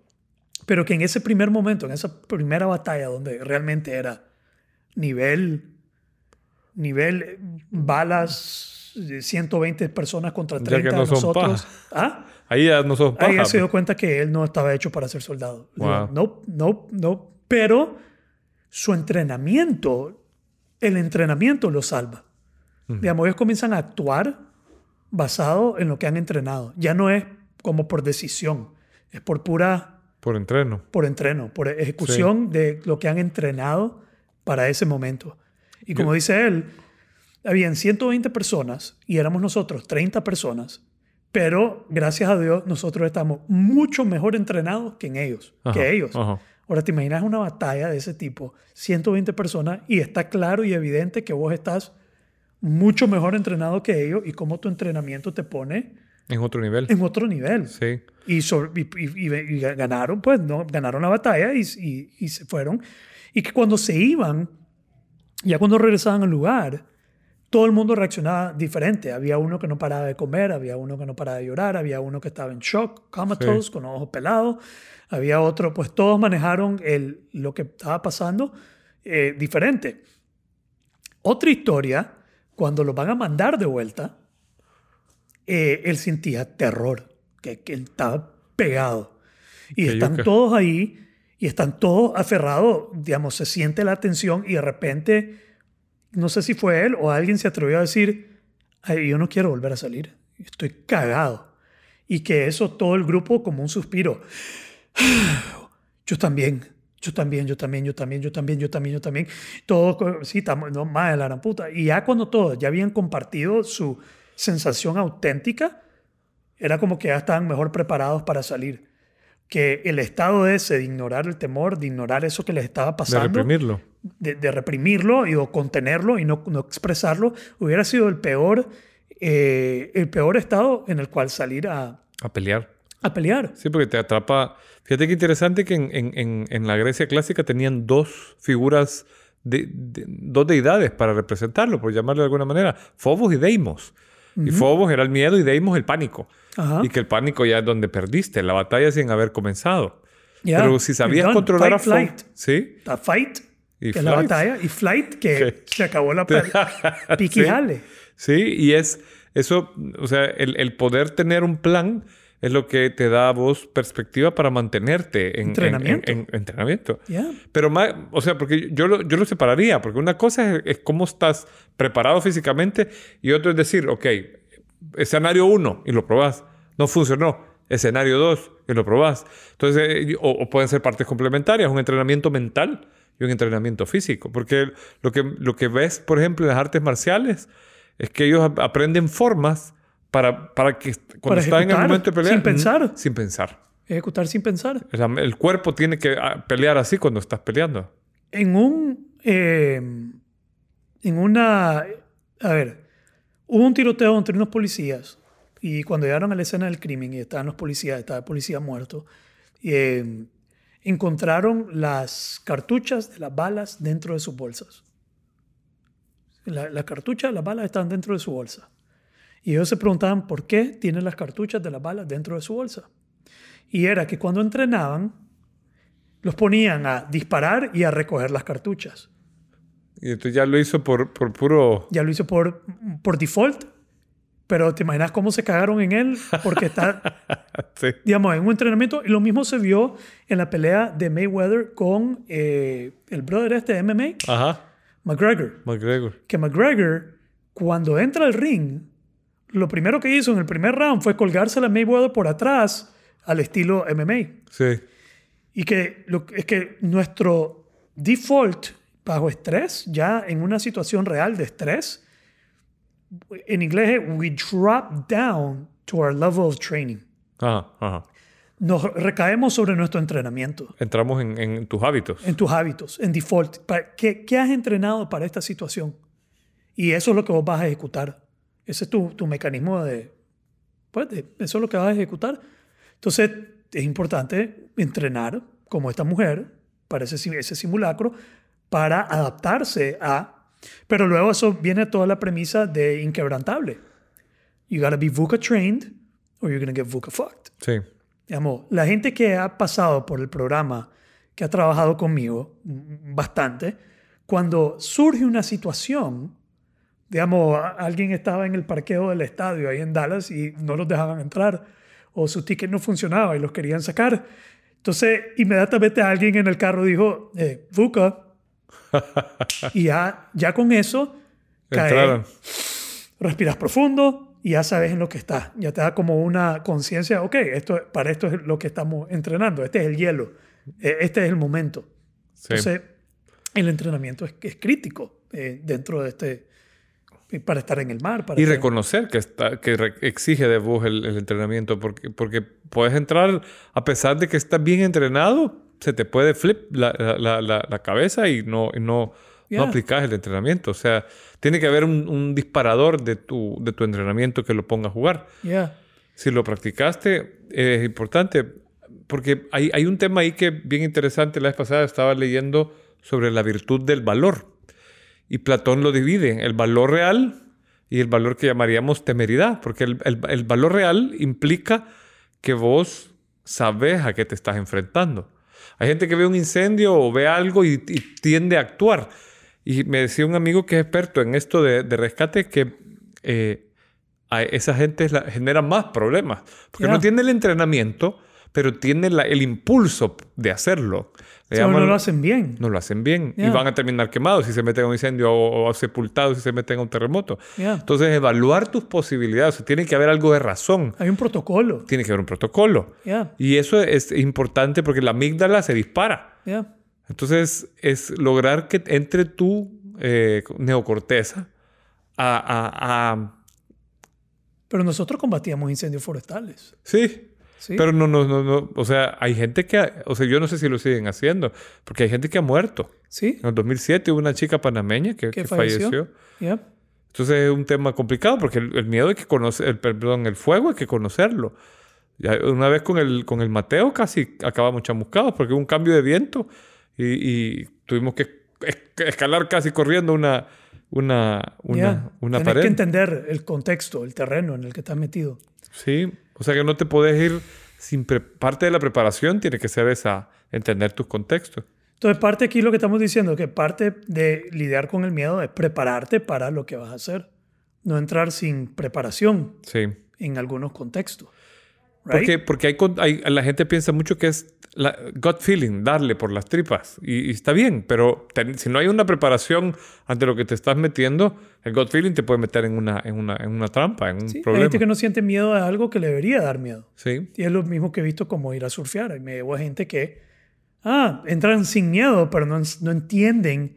pero que en ese primer momento, en esa primera batalla donde realmente era nivel, nivel eh, balas, eh, 120 personas contra Ya 30 que no nosotros. ¿Ah? Ahí ya no sos Ahí paja. él se dio pues. cuenta que él no estaba hecho para ser soldado. Wow. No, no, no. Pero su entrenamiento, el entrenamiento lo salva. Digamos, ellos comienzan a actuar basado en lo que han entrenado. Ya no es como por decisión, es por pura, Por entreno. por entreno, por ejecución de lo que han entrenado para ese momento. Y como dice él, habían 120 personas y éramos nosotros 30 personas, pero gracias a Dios nosotros estamos mucho mejor entrenados que en ellos, Ajá, que ellos. ajá. Ahora te imaginas una batalla de ese tipo, 120 personas y está claro y evidente que vos estás mucho mejor entrenado que ellos y cómo tu entrenamiento te pone En otro nivel. en otro nivel. Sí. Y, sobre- y- y- y- y ganaron, pues, ¿no? Ganaron la batalla y se fueron. Y que cuando se iban, ya cuando regresaban al lugar, todo el mundo reaccionaba diferente. Había uno que no paraba de comer, había uno que no paraba de llorar, había uno que estaba en shock, comatose, con ojos pelados. Había otro, pues todos manejaron el, lo que estaba pasando eh, diferente. Otra historia, cuando los van a mandar de vuelta, eh, él sentía terror, que, que él estaba pegado. Y están yuca. todos ahí y están todos aferrados, digamos, se siente la tensión y de repente, no sé si fue él o alguien se atrevió a decir, Ay, yo no quiero volver a salir, estoy cagado. Y que eso todo el grupo como un suspiro. [SIGHS] Yo también, yo también, yo también, yo también, yo también, yo también, yo también. Todos, sí, estamos, no, más de la gran puta. Y ya cuando todos ya habían compartido su sensación auténtica, era como que ya estaban mejor preparados para salir. Que el estado ese de ignorar el temor, de ignorar eso que les estaba De pasando, reprimirlo. De, de reprimirlo y o contenerlo y no, no expresarlo, hubiera sido el peor, eh, el peor estado en el cual salir a, A pelear. a pelear. Sí, porque te atrapa. Fíjate qué interesante que en, en- en- la Grecia clásica tenían dos figuras, de, de- dos deidades para representarlo, por llamarlo de alguna manera: Fobos y Deimos. Y Fobos era el miedo y Deimos el pánico. Ajá. Y que el pánico ya es donde perdiste la batalla sin haber comenzado. Ya, Pero si sabías controlar Fight, a Fobos. Sí. Está fight, Y que es la batalla, y flight, que Que- se acabó la pelea. [LAUGHS] Piqui Sí. Sí, y es eso, o sea, el, el poder tener un plan es lo que te da a vos perspectiva para mantenerte en en- Entrenamiento. en- en entrenamiento. Ya. Pero más, o sea, porque yo lo, yo lo separaría, porque una cosa es, es cómo estás preparado físicamente y otro es decir, ok, escenario 1 y lo probás, no funcionó, escenario 2 y lo probás. Entonces, eh, o, o pueden ser partes complementarias, un entrenamiento mental y un entrenamiento físico, porque lo que, lo que ves, por ejemplo, en las artes marciales es que ellos ap- aprenden formas para, para que cuando Para están en el momento de pelear... sin pensar. mm, Sin pensar. Ejecutar sin pensar. El cuerpo tiene que ah, pelear así cuando estás peleando. En un. eh, en una. A ver. Hubo un tiroteo entre unos policías Y cuando llegaron a la escena del crimen y estaban los policías, estaba el policía muerto, eh, encontraron las cartuchas de las balas dentro de sus bolsas. La- Las cartuchas de las balas estaban dentro de su bolsa. Y ellos se preguntaban por qué tienen las cartuchas de las balas dentro de su bolsa. Y era que cuando entrenaban, los ponían a disparar y a recoger las cartuchas. Y entonces ya lo hizo por, por puro... Ya lo hizo por, por default, pero te imaginas cómo se cagaron en él porque está, [LAUGHS] sí. digamos, en un entrenamiento. Y lo mismo se vio en la pelea de Mayweather con eh, el brother este de MMA, Ajá. McGregor. McGregor. Que McGregor, cuando entra al ring, lo primero que hizo en el primer round fue colgarse a Mayweather por atrás al estilo MMA. Sí. Y que lo, es que nuestro default bajo estrés, ya en una situación real de estrés, en inglés we drop down to our level of training. Ajá, ajá. Nos recaemos sobre nuestro entrenamiento, Entramos en, en tus hábitos. en tus hábitos, en default. ¿Qué, qué has entrenado para esta situación? Y eso es lo que vos vas a ejecutar. Ese es tu, tu mecanismo de, pues, de- Eso es lo que vas a ejecutar. Entonces, es importante entrenar, como esta mujer, para ese, ese simulacro, para adaptarse a... Pero luego eso viene toda la premisa de inquebrantable. You gotta be VUCA trained or you're gonna get VUCA fucked. Sí. Digamos, la gente que ha pasado por el programa, que ha trabajado conmigo bastante, cuando surge una situación, digamos, alguien estaba en el parqueo del estadio ahí en Dallas y no los dejaban entrar, o su ticket no funcionaba y los querían sacar. Entonces, inmediatamente alguien en el carro dijo, eh, VUCA. Y ya, ya con eso, cae, Entraron. respiras profundo y ya sabes en lo que estás. Ya te da como una conciencia, ok, esto, para esto es lo que estamos entrenando, este es el hielo, eh, este es el momento. Sí. Entonces, el entrenamiento es, es crítico eh, dentro de este, para estar en el mar. Para Y estar- reconocer que, está, que exige de vos el, el entrenamiento, porque, porque puedes entrar, a pesar de que estás bien entrenado, se te puede flip la, la- la- cabeza y no, y no, Yeah. no aplicas el entrenamiento. O sea, tiene que haber un, un disparador de tu, de tu entrenamiento que lo ponga a jugar. Yeah. Si lo practicaste, es importante, porque hay, hay un tema ahí que bien interesante. La vez pasada estaba leyendo sobre la virtud del valor. Y Platón lo divide, el valor real y el valor que llamaríamos temeridad, porque el, el- el valor real implica que vos sabes a qué te estás enfrentando. Hay gente que ve un incendio o ve algo y, y tiende a actuar. Y me decía un amigo que es experto en esto de, de rescate que eh, a esa gente la- genera más problemas, porque no tiene el entrenamiento, pero tiene la- el impulso de hacerlo. Le o no llaman- lo hacen bien. no lo hacen bien y Ya. van a terminar quemados si se meten a un incendio o, o sepultados si se meten a un terremoto. Ya. Entonces, evaluar tus posibilidades, o sea, tiene que haber algo de razón, Hay un protocolo. tiene que haber un protocolo. Yeah. Y eso es importante porque la amígdala se dispara. Yeah. Entonces, es lograr que entre tu eh, neocorteza a, a- a- Pero nosotros combatíamos incendios forestales. Sí. Sí. Pero no, no, no, no. O sea, hay gente que... O sea, yo no sé si lo siguen haciendo, porque hay gente que ha muerto. sí. En el 2007 hubo una chica panameña que, Que falleció. falleció. Yeah. Entonces es un tema complicado porque el, el miedo hay que conocer, el, perdón, el fuego hay que conocerlo. Ya una vez con el, con el Mateo casi acabamos chamuscados porque hubo un cambio de viento y, y tuvimos que es- escalar casi corriendo una, una, una, Yeah. una Tenés pared. que entender el contexto, el terreno en el que estás metido. Sí, o sea que no te puedes ir sin... parte de la preparación tiene que ser esa, entender tus contextos. Entonces, parte aquí lo que estamos diciendo, que parte de lidiar con el miedo es prepararte para lo que vas a hacer. No entrar sin preparación Sí. en algunos contextos. Right? Porque, porque hay, hay- la gente piensa mucho que es la gut feeling, darle por las tripas. Y, y está bien, pero si no hay una preparación ante lo que te estás metiendo, el gut feeling te puede meter en una, en una, en una trampa, en un Sí, hay problema. gente que no siente miedo a algo que le debería dar miedo. Sí, Y es lo mismo que he visto como ir a surfear. Y me llevo a gente que, ah, entran sin miedo, pero no, no entienden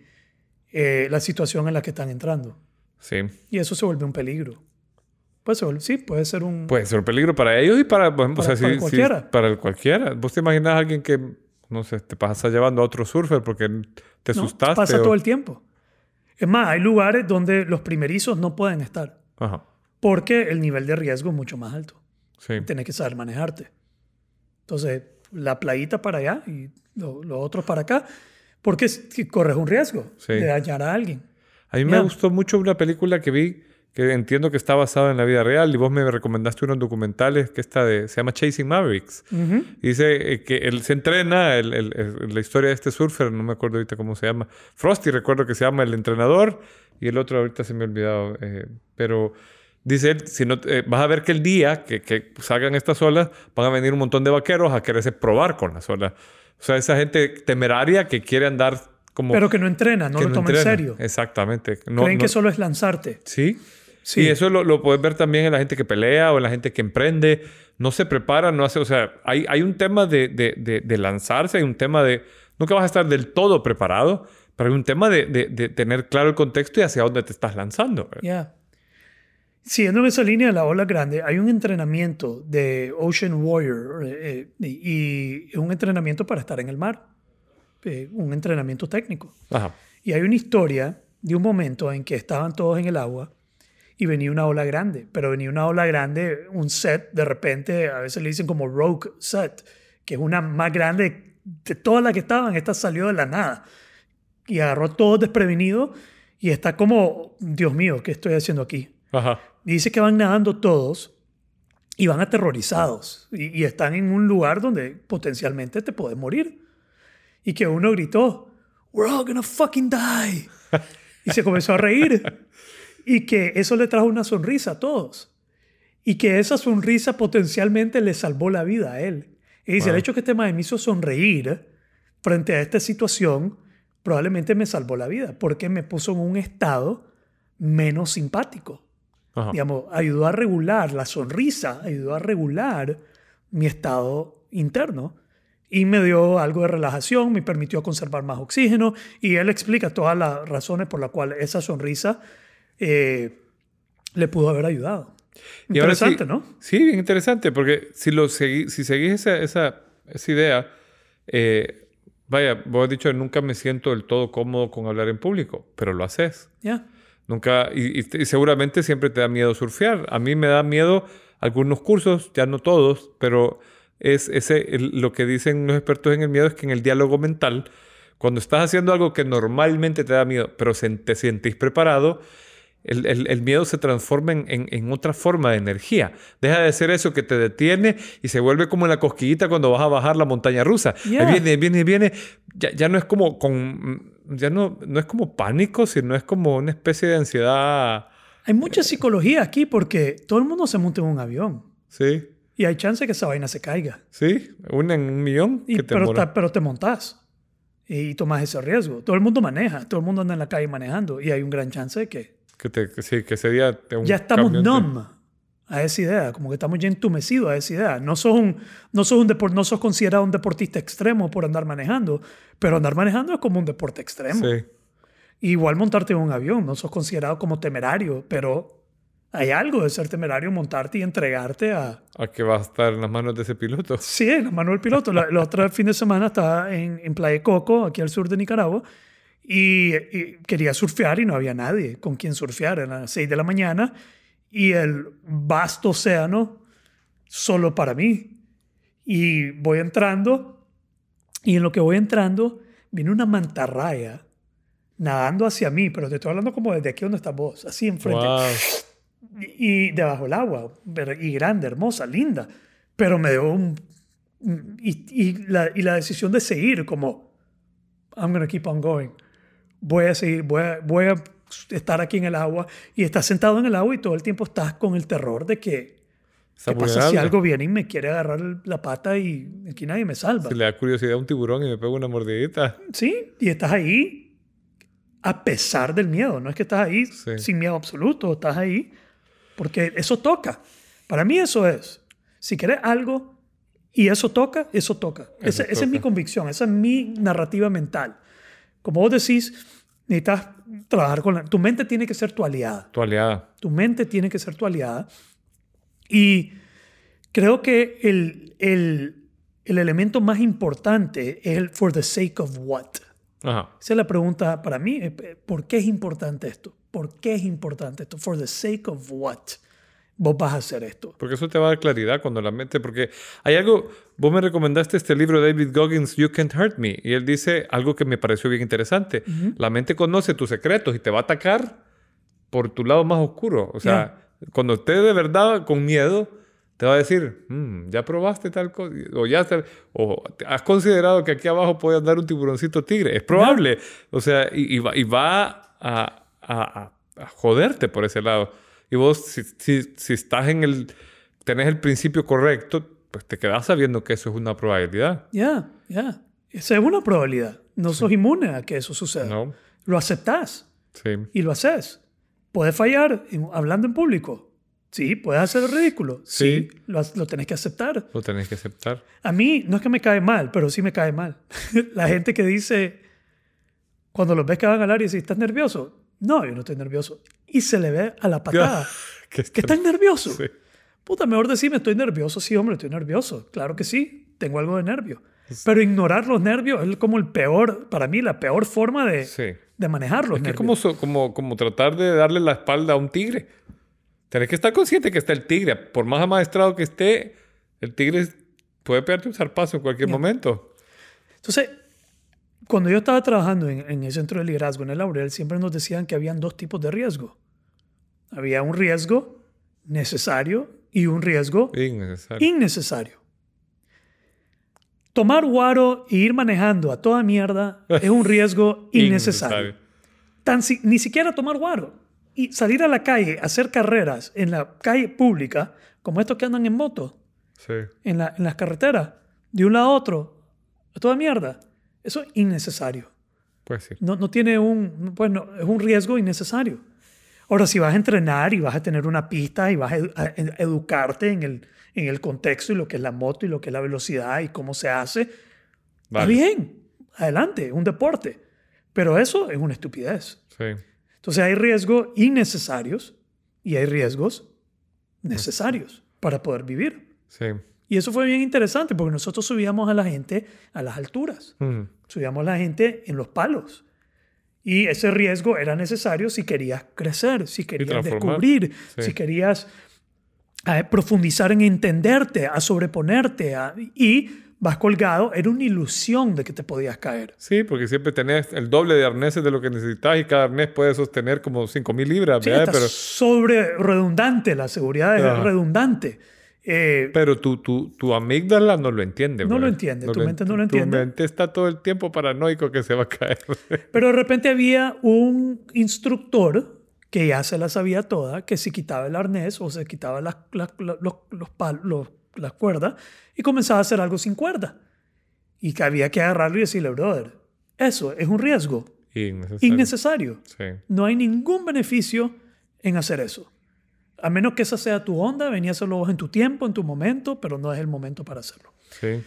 eh, la situación en la que están entrando. sí. Y eso se vuelve un peligro. Pues sí, puede ser un... Puede ser un peligro para ellos y para, Para- o sea, para sí- sí, cualquiera. para el cualquiera. Vos te imaginas a alguien que, no sé, te pasa llevando a otro surfer porque te ¿no? asustaste. Pasa o- todo el tiempo. Es más, hay lugares donde los primerizos no pueden estar. Ajá. porque el nivel de riesgo es mucho más alto. Sí. Tienes que saber manejarte. Entonces, la playita para allá y los lo otros para acá, porque es- que corres un riesgo Sí. de dañar a alguien. A mí me gustó mucho una película que vi que entiendo que está basada en la vida real y vos me recomendaste unos documentales que está de, se llama Chasing Mavericks. Ujú. Y dice eh, que él se entrena, el- el- el- la historia de este surfer, no me acuerdo ahorita cómo se llama. Frosty, recuerdo que se llama el entrenador y el otro ahorita se me ha olvidado. eh, pero dice él, si no, eh, vas a ver que el día que, que salgan estas olas, van a venir un montón de vaqueros a quererse probar con las olas. O sea, esa gente temeraria que quiere andar como... Pero que no entrena, no lo toma en serio. Exactamente. No- Creen no- que solo es lanzarte. Sí. Sí. Y eso lo, lo puedes ver también en la gente que pelea o en la gente que emprende. No se prepara, no hace. O sea, hay, hay un tema de, de- de- de lanzarse, hay un tema de. Nunca vas a estar del todo preparado, pero hay un tema de, de- tener claro el contexto y hacia dónde te estás lanzando. Ya. Siguiendo en esa línea de la ola grande, hay un entrenamiento de Ocean Warrior eh, eh, y, y un entrenamiento para estar en el mar, eh, un entrenamiento técnico. Ajá. Y hay una historia de un momento en que estaban todos en el agua y venía una ola grande, pero venía una ola grande, un set, de repente, a veces le dicen como rogue set, que es una más grande de todas las que estaban, esta salió de la nada y agarró a todos desprevenidos y está como, Dios mío, ¿qué estoy haciendo aquí? Ajá. Y dice que van nadando todos y van aterrorizados y, y están en un lugar donde potencialmente te puedes morir. Y que uno gritó, We're all gonna fucking die. [LAUGHS] Y se comenzó a reír. Y que eso le trajo una sonrisa a todos. Y que esa sonrisa potencialmente le salvó la vida a él. Y dice, Wow. el hecho que este mae me hizo sonreír frente a esta situación probablemente me salvó la vida porque me puso en un estado menos simpático Ajá. digamos, ayudó a regular la sonrisa, ayudó a regular mi estado interno y me dio algo de relajación, me permitió conservar más oxígeno y él explica todas las razones por las cuales esa sonrisa eh, le pudo haber ayudado. Y ahora Interesante, sí- ¿no? Sí, bien interesante, porque si, lo segui- si seguís esa, esa, esa idea, eh, vaya, vos has dicho, nunca me siento del todo cómodo con hablar en público, pero lo haces. Ya. Nunca, y, y- y seguramente siempre te da miedo surfear. A mí me da miedo algunos cursos, ya no todos, pero es ese, el- lo que dicen los expertos en el miedo es que en el diálogo mental, cuando estás haciendo algo que normalmente te da miedo, pero se- te sentís preparado, el, el- el miedo se transforma en, en- en otra forma de energía. Deja de ser eso que te detiene y se vuelve como en la cosquillita cuando vas a bajar la montaña rusa. Yeah. Ahí viene, viene, viene. Ya, ya no es como con. Ya no, no es como pánico, sino es como una especie de ansiedad. Hay mucha psicología aquí porque todo el mundo se monta en un avión Sí, y hay chance que esa vaina se caiga. sí. Una en un millón Y, que te pero, ta- pero te montas y tomas ese riesgo. Todo el mundo maneja, todo el mundo anda en la calle manejando y hay un gran chance de que Que te, que sí, que ese día te- ya estamos numb a esa idea, como que estamos ya entumecidos a esa idea. No sos, un, no, sos un depor- no sos considerado un deportista extremo por andar manejando, pero andar manejando es como un deporte extremo. Sí. Igual montarte en un avión, no sos considerado como temerario, pero hay algo de ser temerario, montarte y entregarte a... A que vas a estar en las manos de ese piloto. Sí, en la mano del piloto. La- El otro fin de semana estaba en, en Playa Coco, aquí al sur de Nicaragua, y, y quería surfear y no había nadie con quien surfear. Eran las 6 de la mañana y el vasto océano solo para mí. Y voy entrando y en lo que voy entrando viene una mantarraya nadando hacia mí, pero te estoy hablando como desde aquí donde estás vos, así enfrente Wow. y debajo del agua, y grande, hermosa, linda, pero me dio un... Y, y la, y la decisión de seguir como, I'm gonna keep on going, voy a seguir, voy a, voy a estar aquí en el agua, y estás sentado en el agua y todo el tiempo estás con el terror de que, ¿qué pasa si algo viene y me quiere agarrar la pata y aquí nadie me salva? Le da curiosidad a un tiburón y me pega una mordidita. Sí, y estás ahí a pesar del miedo. No es que estás ahí Sí. sin miedo absoluto, estás ahí porque eso toca. Para mí eso es. Si querés algo y eso toca, eso toca. Eso Esa, esa es mi toca. convicción, esa es mi narrativa mental. Como vos decís, necesitas trabajar con la... Tu mente tiene que ser tu aliada. Tu aliada. Tu mente tiene que ser tu aliada. Y creo que el, el, el elemento más importante es el for the sake of what. Ajá. Esa es la pregunta para mí. eh, ¿Por qué es importante esto? ¿Por qué es importante esto? For the sake of what. Vos vas a hacer esto. Porque eso te va a dar claridad cuando la mente, porque hay algo, vos me recomendaste este libro de David Goggins, You Can't Hurt Me, y él dice algo que me pareció bien interesante. La mente conoce tus secretos y te va a atacar por tu lado más oscuro. O sea, cuando esté de verdad con miedo, te va a decir, "Mm, ya probaste tal cosa, o ya o has considerado que aquí abajo puede andar un tiburoncito tigre. Es probable. O sea, y, y va, y va a, a- a- a joderte por ese lado. Y vos, si, si- si estás en el, tenés el principio correcto, pues te quedas sabiendo que eso es una probabilidad. Ya, ya. Esa es una probabilidad. No sos inmune a que eso suceda. ¿No? Lo aceptás Sí. y lo haces. Puedes fallar en- hablando en público. Sí, puedes hacer el ridículo. Sí, Sí. lo, lo tenés que aceptar. Lo tenés que aceptar. A mí no es que me cae mal, pero sí me cae mal. [LAUGHS] La gente que dice, cuando los ves que van al área y dices, ¿estás nervioso? No, yo no estoy nervioso. Y se le ve a la patada [LAUGHS] que que estás nervioso. Sí. Puta, mejor decirme, estoy nervioso. Sí, hombre, estoy nervioso. Claro que sí, tengo algo de nervio. Pero ignorar los nervios es como el peor, para mí, la peor forma de, Sí. de manejar los Es que nervios. como, como, como tratar de darle la espalda a un tigre. Tenés que estar consciente que está el tigre. Por más amaestrado que esté, el tigre puede pegarte un zarpazo en cualquier momento. Entonces, cuando yo estaba trabajando en, en el centro de liderazgo en el Laurel, siempre nos decían que habían dos tipos de riesgo. Había un riesgo necesario y un riesgo Innecesario. innecesario. Tomar guaro e ir manejando a toda mierda es un riesgo [LAUGHS] innecesario. Tan si- ni siquiera tomar guaro y salir a la calle, hacer carreras en la calle pública, como estos que andan en moto, Sí. en, la- en las carreteras, de un lado a otro, a toda mierda. Eso es innecesario. Pues sí. No, no tiene un, pues no, es un riesgo innecesario. Ahora, si vas a entrenar y vas a tener una pista y vas a, edu- a ed- educarte en el, en el contexto y lo que es la moto y lo que es la velocidad y cómo se hace, está bien, adelante, un deporte. Pero eso es una estupidez. Sí. Entonces hay riesgos innecesarios y hay riesgos necesarios para poder vivir. Sí. Y eso fue bien interesante porque nosotros subíamos a la gente a las alturas, Mm. subíamos a la gente en los palos. Y ese riesgo era necesario si querías crecer, si querías descubrir, Sí. si querías eh, profundizar en entenderte, a sobreponerte. a- y vas colgado, era una ilusión de que te podías caer. Sí, porque siempre tenés el doble de arneses de lo que necesitas y cada arnés puede sostener como 5.000 libras, Sí, está Pero, sobre redundante, la seguridad es Ajá. redundante. Eh, pero tu, tu, tu amígdala no lo entiende. No lo ¿verdad? entiende, tu mente no lo Tu entiende. mente está todo el tiempo paranoico que se va a caer. [LAUGHS] Pero de repente había un instructor que ya se la sabía toda, que si quitaba el arnés o se quitaba las, las, los, los los- las cuerdas y comenzaba a hacer algo sin cuerda. Y que había que agarrarlo y decirle, brother, eso es un riesgo Innecesario. innecesario. Sí. No hay ningún beneficio en hacer eso. A menos que esa sea tu onda, venía a hacerlo vos en tu tiempo, en tu momento, pero no es el momento para hacerlo. Sí.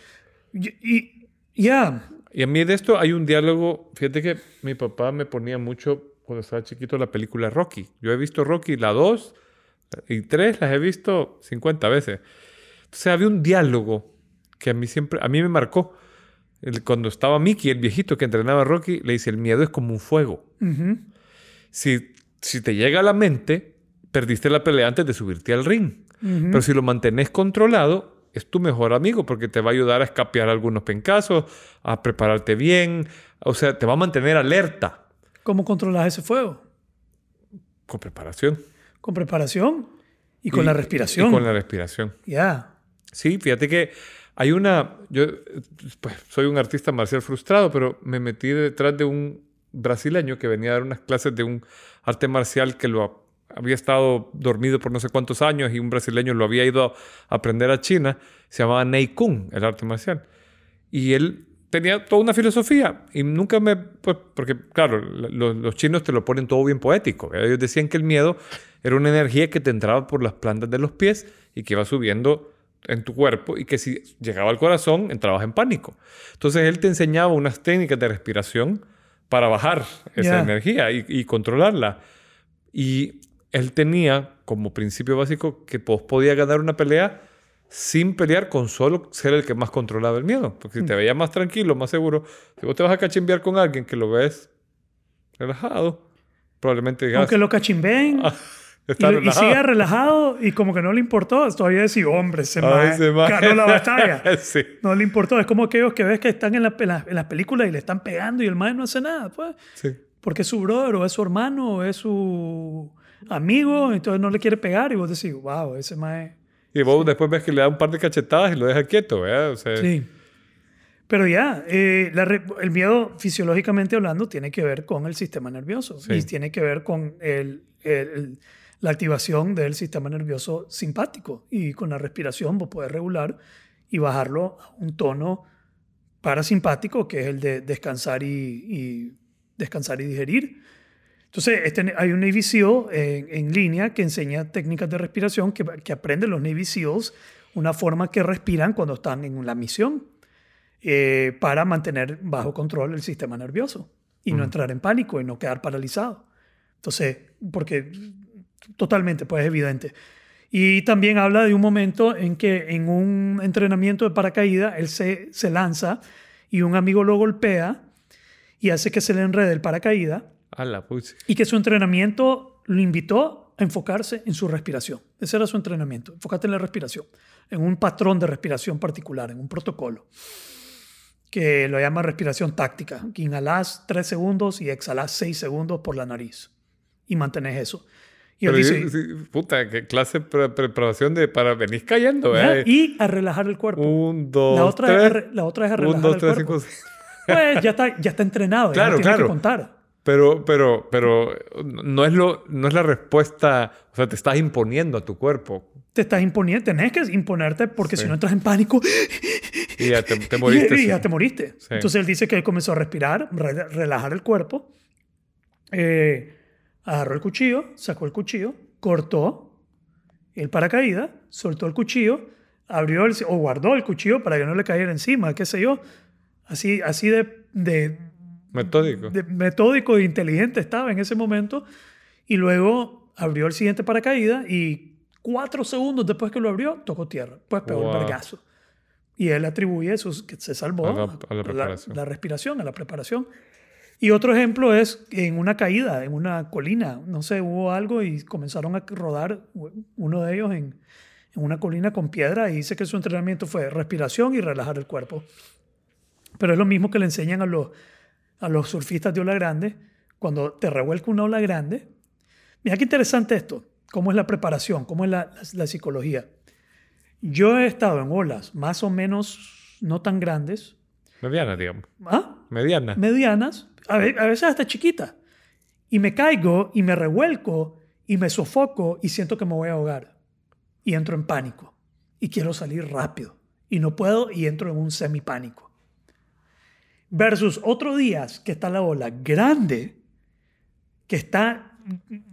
Y ya, Y a mí de esto hay un diálogo. Fíjate que mi papá me ponía mucho cuando estaba chiquito la película Rocky. Yo he visto Rocky la 2 y 3 las he visto 50 veces. Entonces había un diálogo que a mí siempre, a mí me marcó. El- cuando estaba Mickey, el viejito que entrenaba a Rocky, le dice, el miedo es como un fuego. ujú, Si, si te llega a la mente, perdiste la pelea antes de subirte al ring. Pero si lo mantenés controlado, es tu mejor amigo porque te va a ayudar a escapear algunos pencazos, a prepararte bien, o sea, te va a mantener alerta ¿cómo controlas ese fuego? con preparación. Con preparación y con la respiración. Y con la respiración. Ya. Sí, fíjate que hay una... Yo pues, soy un artista marcial frustrado, pero me metí detrás de un brasileño que venía a dar unas clases de un arte marcial que lo había estado dormido por no sé cuántos años y un brasileño lo había ido a aprender a China. Se llamaba Nei Kung, el arte marcial. Y él tenía toda una filosofía y nunca me... Pues, porque, claro, la- los, los chinos te lo ponen todo bien poético. Ellos decían que el miedo era una energía que te entraba por las plantas de los pies y que iba subiendo en tu cuerpo y que si llegaba al corazón entrabas en pánico. Entonces él te enseñaba unas técnicas de respiración para bajar esa energía y, y controlarla. Y él tenía como principio básico que vos podías ganar una pelea sin pelear con solo ser el que más controlaba el miedo. Porque si te veías más tranquilo, más seguro, si vos te vas a cachimbear con alguien que lo ves relajado, probablemente digas, Aunque lo cachimbeen, [LAUGHS] Y, Está y relajado. sigue relajado y como que no le importó. Todavía decía, hombre, se Ay, mae. ganó la batalla. [LAUGHS] sí. No le importó. Es como aquellos que ves que están en, la- en la- en las películas y le están pegando y el mae no hace nada. Pues, Sí. porque es su brother o es su hermano o es su amigo, entonces no le quiere pegar y vos decís, wow, ese mae... Y vos después ves que le da un par de cachetadas y lo deja quieto, ¿verdad? O sea, Sí. Pero ya, eh, la re- el miedo fisiológicamente hablando tiene que ver con el sistema nervioso Sí. y tiene que ver con el- la activación del sistema nervioso simpático y con la respiración vos podés regular y bajarlo a un tono parasimpático que es el de descansar y, y descansar y digerir. Entonces, este, hay un Navy SEAL en, en línea que enseña técnicas de respiración que, que aprenden los Navy SEALs una forma que respiran cuando están en la misión eh, para mantener bajo control el sistema nervioso y no entrar en pánico y no quedar paralizado. Entonces, porque totalmente, pues es evidente. Y también habla de un momento en que en un entrenamiento de paracaídas él se, se lanza y un amigo lo golpea y hace que se le enrede el paracaídas a la y que su entrenamiento lo invitó a enfocarse en su respiración. Ese era su entrenamiento, enfócate en la respiración, en un patrón de respiración particular, en un protocolo, que lo llama respiración táctica, que inhalás 3 segundos y exhalás 6 segundos por la nariz y mantenés eso. Y él Pero dice, yo- sí, puta, qué clase de pre- preparación de para venir cayendo, ¿ya? ¿verdad? y a relajar el cuerpo. Un, dos, la, otra es a tres. la otra es a Un, relajar dos, el tres, cuerpo. cinco. Pues ya está, ya está entrenado, ya Claro, no tiene claro. que contar. Pero, pero, pero no es, lo, no es la respuesta, o sea, te estás imponiendo a tu cuerpo Te estás imponiendo, tenés que imponerte porque Sí. si no entras en pánico y ya te, te moriste. [LAUGHS] Y, y sí. ya te moriste. Sí. Entonces él dice que él comenzó a respirar, re- relajar el cuerpo, eh, agarró el cuchillo, sacó el cuchillo, cortó el paracaídas, soltó el cuchillo, abrió el, o guardó el cuchillo para que no le cayera encima, qué sé yo. Así, así de, de, Metódico. de metódico e inteligente estaba en ese momento. Y luego abrió el siguiente paracaídas y cuatro segundos después que lo abrió, tocó tierra. Pues pegó Wow. el vergazo. Y él atribuye eso, que se salvó A la- a la preparación. la respiración, a la preparación. Y otro ejemplo es en una caída, en una colina. No sé, hubo algo y comenzaron a rodar uno de ellos en, en una colina con piedra y dice que su entrenamiento fue respiración y relajar el cuerpo. Pero es lo mismo que le enseñan a los, a los surfistas de ola grande. Cuando te revuelca una ola grande, mira qué interesante esto, cómo es la preparación, cómo es la, la- la psicología. Yo he estado en olas más o menos no tan grandes, Mediana, digamos. ¿ah? Mediana. medianas, a a veces hasta chiquitas, y me caigo y me revuelco y me sofoco y siento que me voy a ahogar y entro en pánico y quiero salir rápido y no puedo y entro en un semipánico. Versus otros días que está la ola grande, que está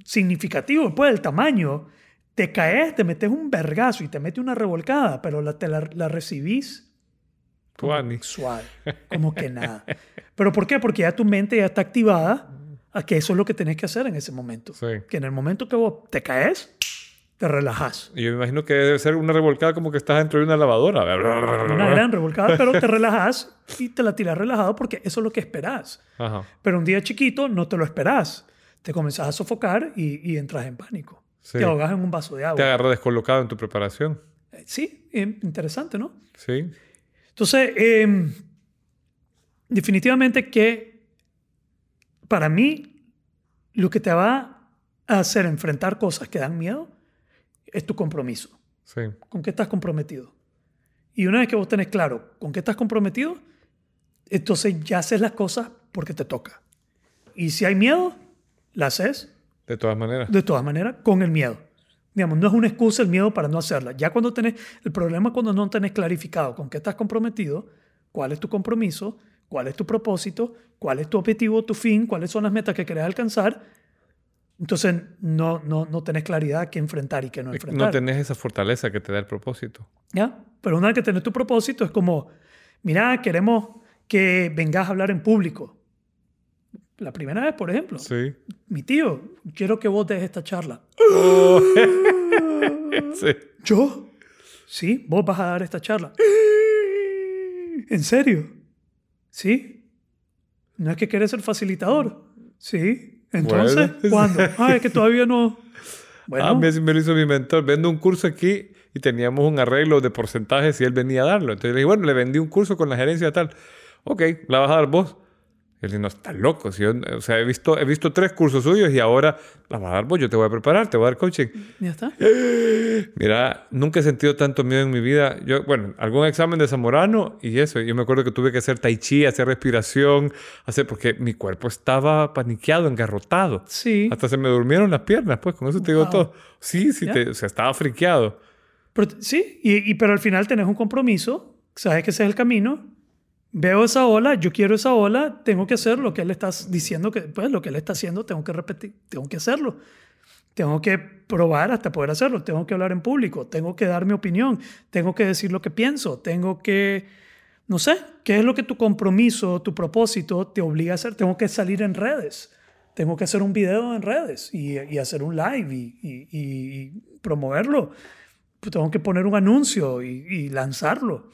significativo pues el tamaño, te caes, te metes un vergazo y te mete una revolcada, pero la, te la, la recibís Tuani. suave, como que nada. ¿Pero por qué? Porque ya tu mente ya está activada a que eso es lo que tenés que hacer en ese momento. Sí. Que en el momento que vos te caes, te relajas. Y yo me imagino que debe ser una revolcada como que estás dentro de una lavadora. Una gran revolcada, pero te relajas y te la tiras relajado porque eso es lo que esperás. Ajá. Pero un día chiquito no te lo esperás. Te comenzás a sofocar y, y entras en pánico. Sí. Te ahogas en un vaso de Te agua. agarra descolocado en tu preparación. Eh, Sí, eh, interesante, ¿no? Sí. Entonces, eh, definitivamente que para mí lo que te va a hacer enfrentar cosas que dan miedo es tu compromiso. Sí. ¿Con qué estás comprometido? Y una vez que vos tenés claro con qué estás comprometido, entonces ya haces las cosas porque te toca. Y si hay miedo, la haces De todas maneras. de todas maneras con el miedo. Digamos, no es una excusa el miedo para no hacerla. Ya cuando tenés, el problema es cuando no tenés clarificado con qué estás comprometido, cuál es tu compromiso, cuál es tu propósito, cuál es tu objetivo, tu fin, cuáles son las metas que querés alcanzar. Entonces no, no, no tenés claridad qué enfrentar y qué no enfrentar. No tenés esa fortaleza que te da el propósito. ¿Ya? Pero una vez que tenés tu propósito es como, mira, queremos que vengas a hablar en público. La primera vez, por ejemplo, Sí. mi tío, quiero que vos des esta charla. Oh. [LAUGHS] sí. ¿Yo? Sí, vos vas a dar esta charla. ¿En serio? Sí. ¿No es que querés ser facilitador? Sí. Entonces, Bueno. [LAUGHS] ¿cuándo? Ah, es que todavía no. Bueno, Ah, me, me lo hizo mi mentor. Vendo un curso aquí y teníamos un arreglo de porcentajes y él venía a darlo. Entonces le dije, bueno, le vendí un curso con la gerencia tal. Ok, la vas a dar vos. Él dice, no, estás loco. Si yo, o sea, he visto, he visto tres cursos suyos y ahora la vas a dar vos. Yo te voy a preparar, te voy a dar coaching. ya está. [GASPS] Mira, nunca he sentido tanto miedo en mi vida. Yo, bueno, algún examen de Zamorano y eso. Yo me acuerdo que tuve que hacer tai chi, hacer respiración, hacer porque mi cuerpo estaba paniqueado, engarrotado. Sí. Hasta se me durmieron las piernas, pues, con eso te digo Wow. todo. Sí, sí, te- o sea, estaba friqueado. Pero, sí, y, y- pero al final tenés un compromiso, sabes que ese es el camino. Veo esa ola, yo quiero esa ola, tengo que hacer lo que él está diciendo, que, pues lo que él está haciendo, tengo que repetir, tengo que hacerlo. Tengo que probar hasta poder hacerlo, tengo que hablar en público, tengo que dar mi opinión, tengo que decir lo que pienso, tengo que, no sé, qué es lo que tu compromiso, tu propósito te obliga a hacer. Tengo que salir en redes, tengo que hacer un video en redes y, y hacer un live y, y- y promoverlo pues tengo que poner un anuncio y, lanzarlo.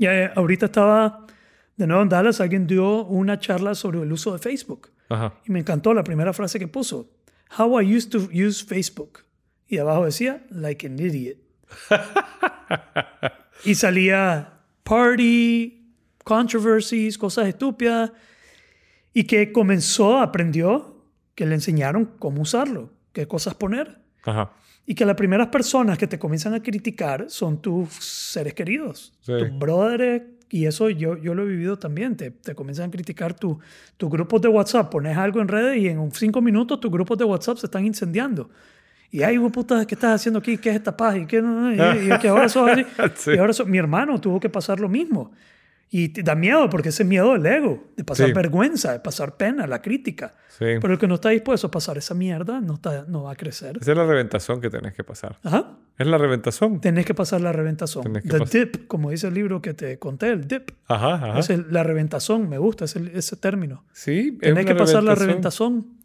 Y eh, ahorita estaba de nuevo en Dallas, alguien dio una charla sobre el uso de Facebook. Ajá. Y me encantó la primera frase que puso. How I used to use Facebook. Y abajo decía, like an idiot. [LAUGHS] y salía party, controversies, cosas estúpidas. Y que comenzó, aprendió, que le enseñaron cómo usarlo, qué cosas poner. Ajá. Y que las primeras personas que te comienzan a criticar son tus seres queridos, Sí. tus brothers. Y eso yo, yo lo he vivido también. Te, te comienzan a criticar tu- tus grupos de WhatsApp. Pones algo en redes y en cinco minutos tus grupos de WhatsApp se están incendiando. Y ay, puta, ¿qué estás haciendo aquí? ¿Qué es esta paz? Y, qué, no, no? y, y que ahora sos así. [LAUGHS] Sí. Y ahora sos- mi hermano tuvo que pasar lo mismo. Y te da miedo porque ese miedo del ego, de pasar Sí. vergüenza, de pasar pena, la crítica. Sí. Pero el que no está dispuesto a pasar esa mierda no, está, no va a crecer. Esa es la reventazón que tenés que pasar. Ajá. Es la reventazón. Tenés que pasar la reventazón. The pas- dip, como dice el libro que te conté, el dip. Ajá, ajá. Es el- la reventazón, me gusta ese, ese término. Sí, es Tenés una que pasar la reventazón.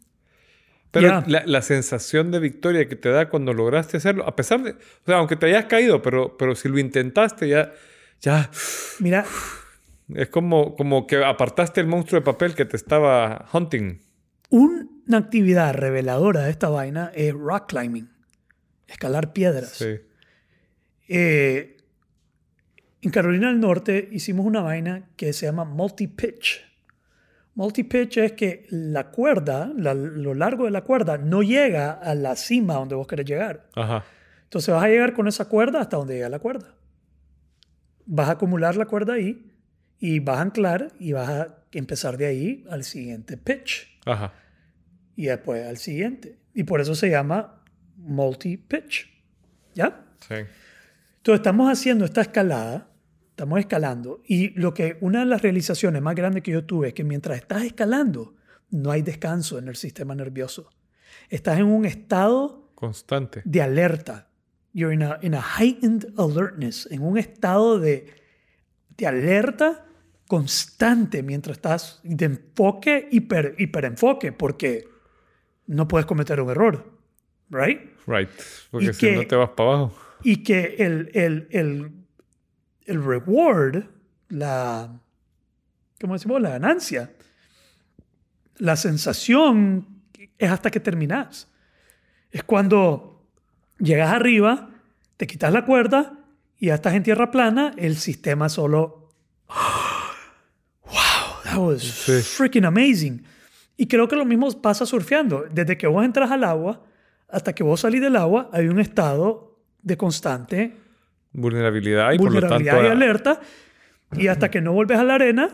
Pero Ya. la, la sensación de victoria que te da cuando lograste hacerlo, a pesar de, o sea, aunque te hayas caído, pero, pero si lo intentaste, ya, ya, Mira, es como, como que apartaste el monstruo de papel que te estaba hunting. una actividad reveladora de esta vaina es rock climbing, escalar piedras. Sí. Eh, en Carolina del Norte hicimos una vaina que se llama multi-pitch. Multi-pitch es que la cuerda, la- lo largo de la cuerda, no llega a la cima donde vos querés llegar. Ajá. Entonces vas a llegar con esa cuerda hasta donde llega la cuerda. Vas a acumular la cuerda ahí y vas a anclar y vas a empezar de ahí al siguiente pitch Ajá. y después al siguiente. Y por eso se llama multi-pitch. ¿Ya? Sí. Entonces estamos haciendo esta escalada, estamos escalando y lo que una de las realizaciones más grandes que yo tuve es que mientras estás escalando no hay descanso en el sistema nervioso. Estás en un estado Constante. de alerta. You're in a, in a heightened alertness, en un estado de, de alerta constante mientras estás de enfoque, hiper, hiperenfoque, porque no puedes cometer un error, ¿right? Right. Porque Y si que- no te vas para abajo. Y que el, el, el, el reward, la, ¿cómo decimos? La ganancia, la sensación es hasta que terminas. Es cuando llegas arriba, te quitas la cuerda y ya estás en tierra plana, el sistema solo... [GASPS] ¡Wow! That was Sí. freaking amazing. Y creo que lo mismo pasa surfeando. Desde que vos entras al agua hasta que vos salís del agua, hay un estado de constante Vulnerabilidad y vulnerabilidad por y lo tanto... alerta. Y hasta que no vuelves a la arena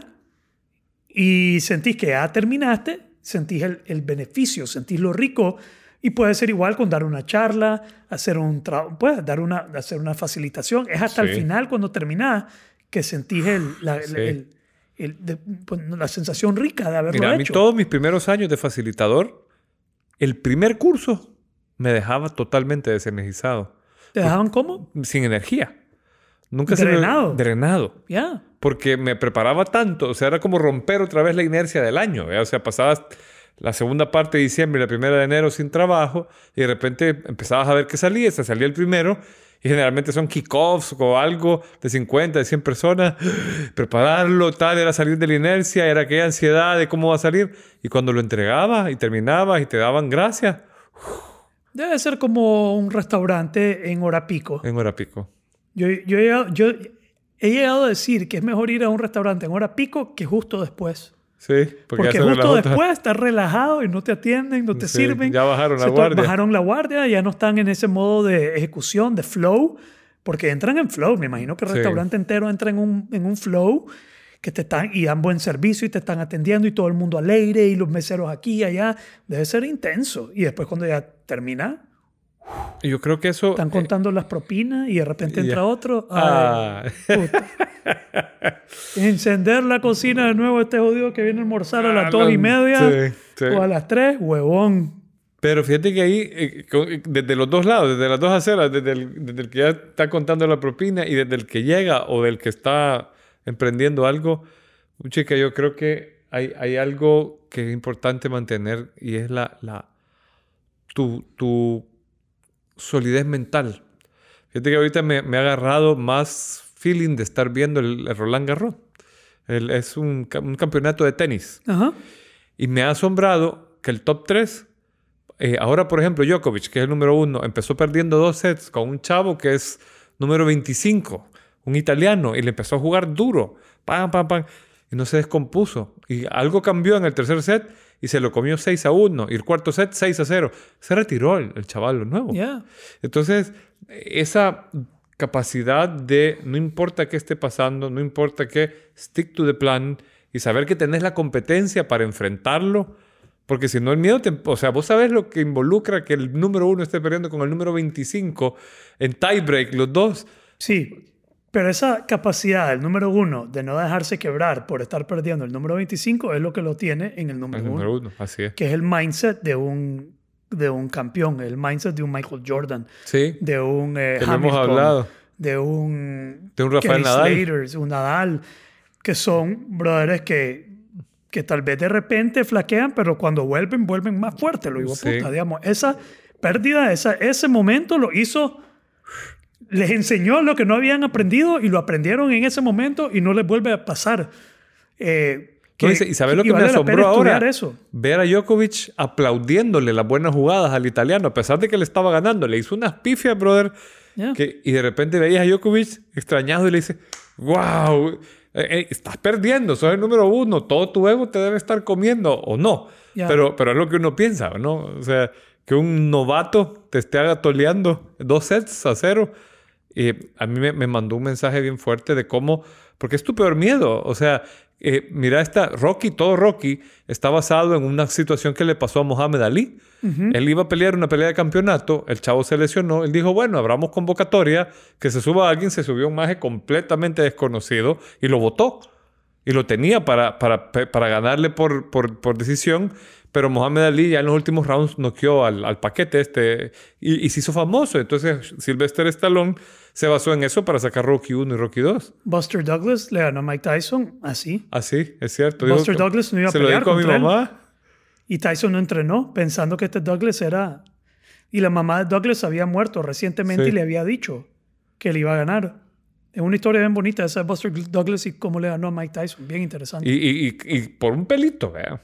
y sentís que ya terminaste, sentís el, el beneficio, sentís lo rico. Y puede ser igual con dar una charla, hacer un tra- puedes dar una, hacer una facilitación. Es hasta el final, cuando terminás, que sentís el, la, el- Sí. el- el- de- pues, la sensación rica de haberlo Mira, a mí hecho. todos mis primeros años de facilitador, el primer curso me dejaba totalmente desenergizado. ¿Te dejaban cómo? sin energía. Nunca Drenado. se me... Drenado. Ya. Porque me preparaba tanto. O sea, era como romper otra vez la inercia del año. ¿ya? O sea, pasabas la segunda parte de diciembre y la primera de enero sin trabajo y de repente empezabas a ver que salía, se salía el primero y generalmente son kickoffs o algo de 50, de 100 personas. [GASPS] Prepararlo, tal, era salir de la inercia, era aquella ansiedad de cómo va a salir. Y cuando lo entregabas y terminabas y te daban gracias, Debe ser como un restaurante en hora pico. En hora pico. Yo, yo, yo he llegado a decir que es mejor ir a un restaurante en hora pico que justo después. Sí, porque, Porque, justo después estás relajado y no te atienden, no te Sí, sirven. ya bajaron la guardia. Bajaron la guardia, ya no están en ese modo de ejecución, de flow, porque entran en flow. Me imagino que el Sí. restaurante entero entra en un, en un flow que te están y dan buen servicio y te están atendiendo y todo el mundo alegre y los meseros aquí y allá. Debe ser intenso. Y después cuando ya termina, Yo creo que eso... están contando las propinas y de repente entra otro. Ah, Ay, puta. Encender la cocina de nuevo este jodido que viene a almorzar a las dos y media Sí, sí. o a las tres, huevón. Pero fíjate que ahí, eh, con- desde los dos lados, desde las dos aceras, desde el, desde el que ya está contando la propina y desde el que llega o del que está emprendiendo algo, chica, yo creo que hay, hay algo que es importante mantener y es la, la tu, tu solidez mental. Fíjate que ahorita me, me ha agarrado más feeling de estar viendo el, el Roland Garros. El- es un, un campeonato de tenis. Ajá. Y me ha asombrado que el top 3, ahora por ejemplo Djokovic, que es el número uno, empezó perdiendo dos sets con un chavo que es número 25, un italiano, y le empezó a jugar duro, pam, pam, pam, y no se descompuso. Y algo cambió en el tercer set y se lo comió 6 a 1, y el cuarto set 6 a 0. Se retiró el, el chaval, lo nuevo. Entonces, esa capacidad de no importa qué esté pasando, no importa qué, stick to the plan y saber que tenés la competencia para enfrentarlo, porque si no el miedo, te, o sea, vos sabés lo que involucra que el número uno esté perdiendo con el número 25 en tiebreak, los dos. Sí. Pero esa capacidad del número uno de no dejarse quebrar por estar perdiendo el número 25 es lo que lo tiene en el número El uno. número uno, así es. Que es el mindset de un, de un campeón, el mindset de un Michael Jordan, Sí, de un eh, que lo hemos Hamilton, hablado. de un, De un Rafael Nadal. Slater, un Nadal, que son brothers que, que tal vez de repente flaquean, pero cuando vuelven, vuelven más fuertes, lo digo Sí. puta, digamos. Esa pérdida, esa, ese momento lo hizo, les enseñó lo que no habían aprendido y lo aprendieron en ese momento y no les vuelve a pasar. Eh, No, y, sabes lo y que me vale asombró ahora? eso. Ver a Djokovic aplaudiéndole las buenas jugadas al italiano, a pesar de que le estaba ganando. Le hizo unas pifias, brother. Ya. que- y de repente veías a Djokovic extrañado y le dice, wow, estás perdiendo, sos el número uno, todo tu ego te debe estar comiendo o no. Ya. Pero, pero es lo que uno piensa, ¿no? O sea, que un novato te esté agatoleando dos sets a cero. Y a mí me, me mandó un mensaje bien fuerte de cómo, porque es tu peor miedo. O sea, eh, mira, esta Rocky, todo Rocky, está basado en una situación que le pasó a Mohamed Ali. Él iba a pelear una pelea de campeonato, el chavo se lesionó, él dijo, bueno, abramos convocatoria, que se suba alguien, se subió un maje completamente desconocido y lo votó. Y lo tenía para, para, para ganarle por, por, por decisión, pero Mohamed Ali ya en los últimos rounds noqueó al, al paquete este y, y se hizo famoso. Entonces Sylvester Stallone se basó en eso para sacar Rocky 1 y Rocky 2. Buster Douglas le ganó a Mike Tyson así. Así, es cierto. Buster Digo, Douglas no iba a Se lo dijo a mi él. mamá. Y Tyson no entrenó pensando que este Douglas era... Y la mamá de Douglas había muerto recientemente Sí. y le había dicho que le iba a ganar. Es una historia bien bonita esa de Buster Douglas y cómo le ganó a Mike Tyson. Bien interesante. Y, y, y, y por un pelito, vea.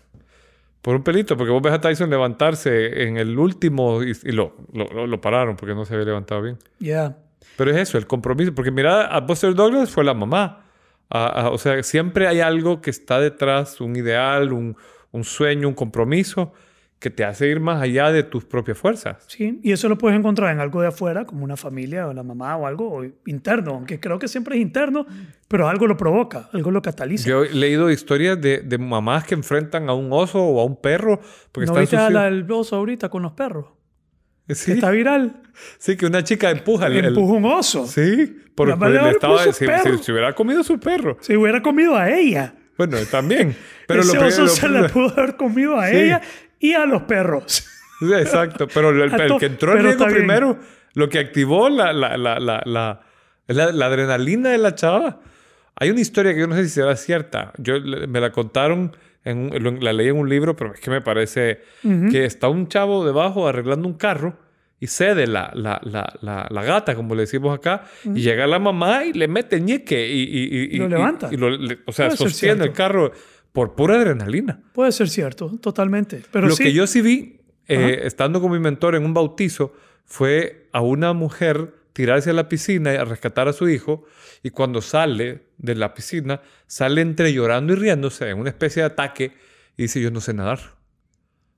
Por un pelito, porque vos ves a Tyson levantarse en el último y, lo, lo, lo- lo pararon porque no se había levantado bien. Yeah. Pero es eso, el compromiso. Porque mira, a Buster Douglas fue la mamá. A- a- o sea, siempre hay algo que está detrás, un ideal, un, un sueño, un compromiso que te hace ir más allá de tus propias fuerzas. Sí, y eso lo puedes encontrar en algo de afuera, como una familia o la mamá o algo o interno, aunque creo que siempre es interno, pero algo lo provoca, algo lo cataliza. Yo he leído historias de, de mamás que enfrentan a un oso o a un perro porque ¿No están viste a la del oso ahorita con los perros? Sí, Está viral. sí, que una chica empuja el, Empuja un oso. Sí, por, La por madre el estado puso si, si- si hubiera comido su perro. Se hubiera comido a ella. Bueno, también. Pero Ese lo oso se la pudo haber comido a Sí. ella y a los perros. Sí, Exacto, pero el, [LAUGHS] A que entró en riesgo bien. primero, lo que activó la, la, la, la, la, la- la adrenalina de la chava. Hay una historia que yo no sé si será cierta. Yo me la contaron, en un- lo- la leí en un libro, pero es que me parece que está un chavo debajo arreglando un carro y cede la, la, la, la, gata, como le decimos acá, y llega la mamá y le mete ñeque y, y, y, lo levanta. y lo- le- o sea, Puede sostiene el carro por pura adrenalina. Puede ser cierto, totalmente. Pero Lo sí, que yo sí vi eh, estando con mi mentor en un bautizo, fue a una mujer tirarse a la piscina y a rescatar a su hijo. Y cuando sale de la piscina, sale entre llorando y riéndose en una especie de ataque y dice, yo no sé nadar.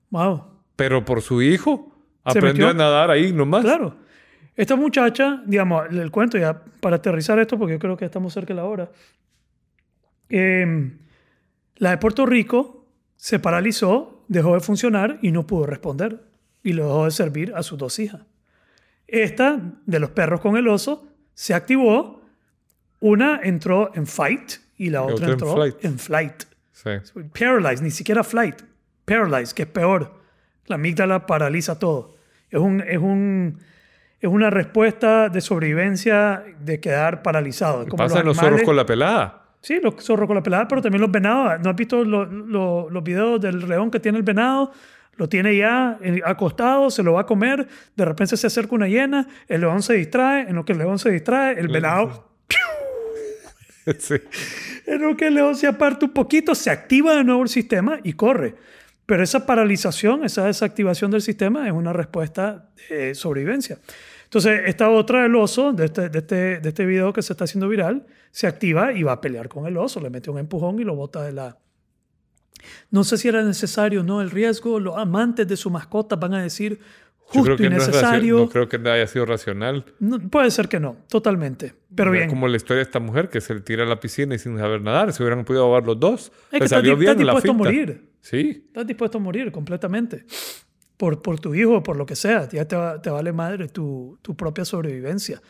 Wow. Pero por su hijo aprendió a nadar ahí nomás. Claro. Esta muchacha, digamos, el cuento ya para aterrizar esto, porque yo creo que estamos cerca de la hora. Eh, la de Puerto Rico se paralizó, dejó de funcionar y no pudo responder. Y lo dejó de servir a sus dos hijas. Esta, de los perros con el oso, se activó. Una entró en fight y la otra otra en entró flight. en flight. Sí. Paralyzed, ni siquiera flight. Paralyzed, que es peor. La amígdala paraliza todo. Es, un, es, un, es una respuesta de sobrevivencia de quedar paralizado. Como Pasa en los zorros con la pelada. Sí, los zorros con la pelada, pero también los venados. ¿No has visto lo- lo- los videos del león que tiene el venado? Lo tiene ya eh, acostado, se lo va a comer. De repente se acerca una hiena, el león se distrae. En lo que el león se distrae, el venado [LAUGHS] sí. En lo que el león se aparta un poquito, se activa de nuevo el sistema y corre. Pero esa paralización, esa desactivación del sistema es una respuesta de sobrevivencia. Entonces, esta otra del oso, de este, de, este, de este video que se está haciendo viral, se activa y va a pelear con el oso. Le mete un empujón y lo bota de la... No sé si era necesario o no el riesgo. Los amantes de su mascota van a decir justo y necesario. no creo que haya sido racional. No, puede ser que no, totalmente. Pero bien. Como la historia de esta mujer que se le tira a la piscina y sin saber nadar. Se hubieran podido ahogar los dos. Es que estás, bien estás dispuesto a morir. Sí. Estás dispuesto a morir completamente. Por, por tu hijo, por lo que sea. Ya te, te vale madre tu, tu propia sobrevivencia.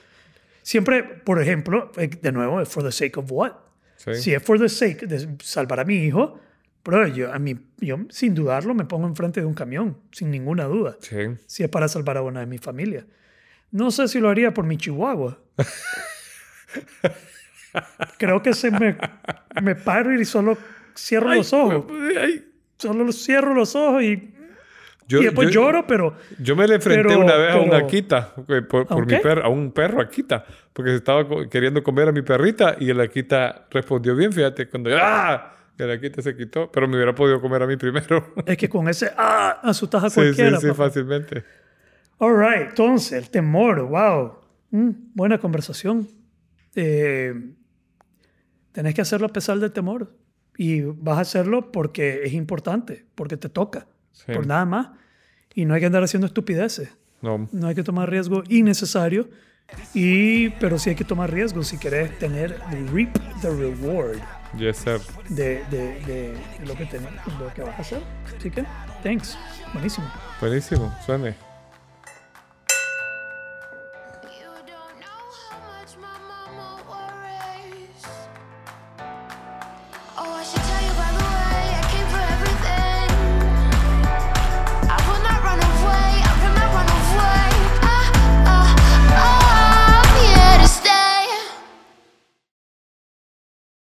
Siempre, por ejemplo, eh, de nuevo, for the sake of what? Sí. Si es for the sake de salvar a mi hijo, pero yo, a mí, yo sin dudarlo me pongo enfrente de un camión, sin ninguna duda. Sí. Si es para salvar a una de mi familia. No sé si lo haría por mi chihuahua. Creo que se me, me paro y solo cierro los ojos. Ay, Solo cierro los ojos y, yo, y después yo- lloro, pero Yo me le enfrenté Pero- una vez a un pero- Akita, eh, por, ¿A por mi perro, a un perro Akita, porque se estaba queriendo comer a mi perrita y el Akita respondió bien, fíjate, cuando ¡ah! El Akita se quitó, pero me hubiera podido comer a mí primero. [LAUGHS] es que con ese ¡ah! asustas a sí, sí, cualquiera. sí, papá. fácilmente. All right, entonces, el temor, wow. Mm, buena conversación. Eh, tenés que hacerlo a pesar del temor. Y vas a hacerlo porque es importante, porque te toca, Sí. por nada más. Y no hay que andar haciendo estupideces. No, No hay que tomar riesgo innecesario. Y, pero sí hay que tomar riesgo si querés tener reap the reward yes, sir. de, de- de lo, que tenés, lo que vas a hacer. Así que, thanks. Buenísimo. Buenísimo, suene.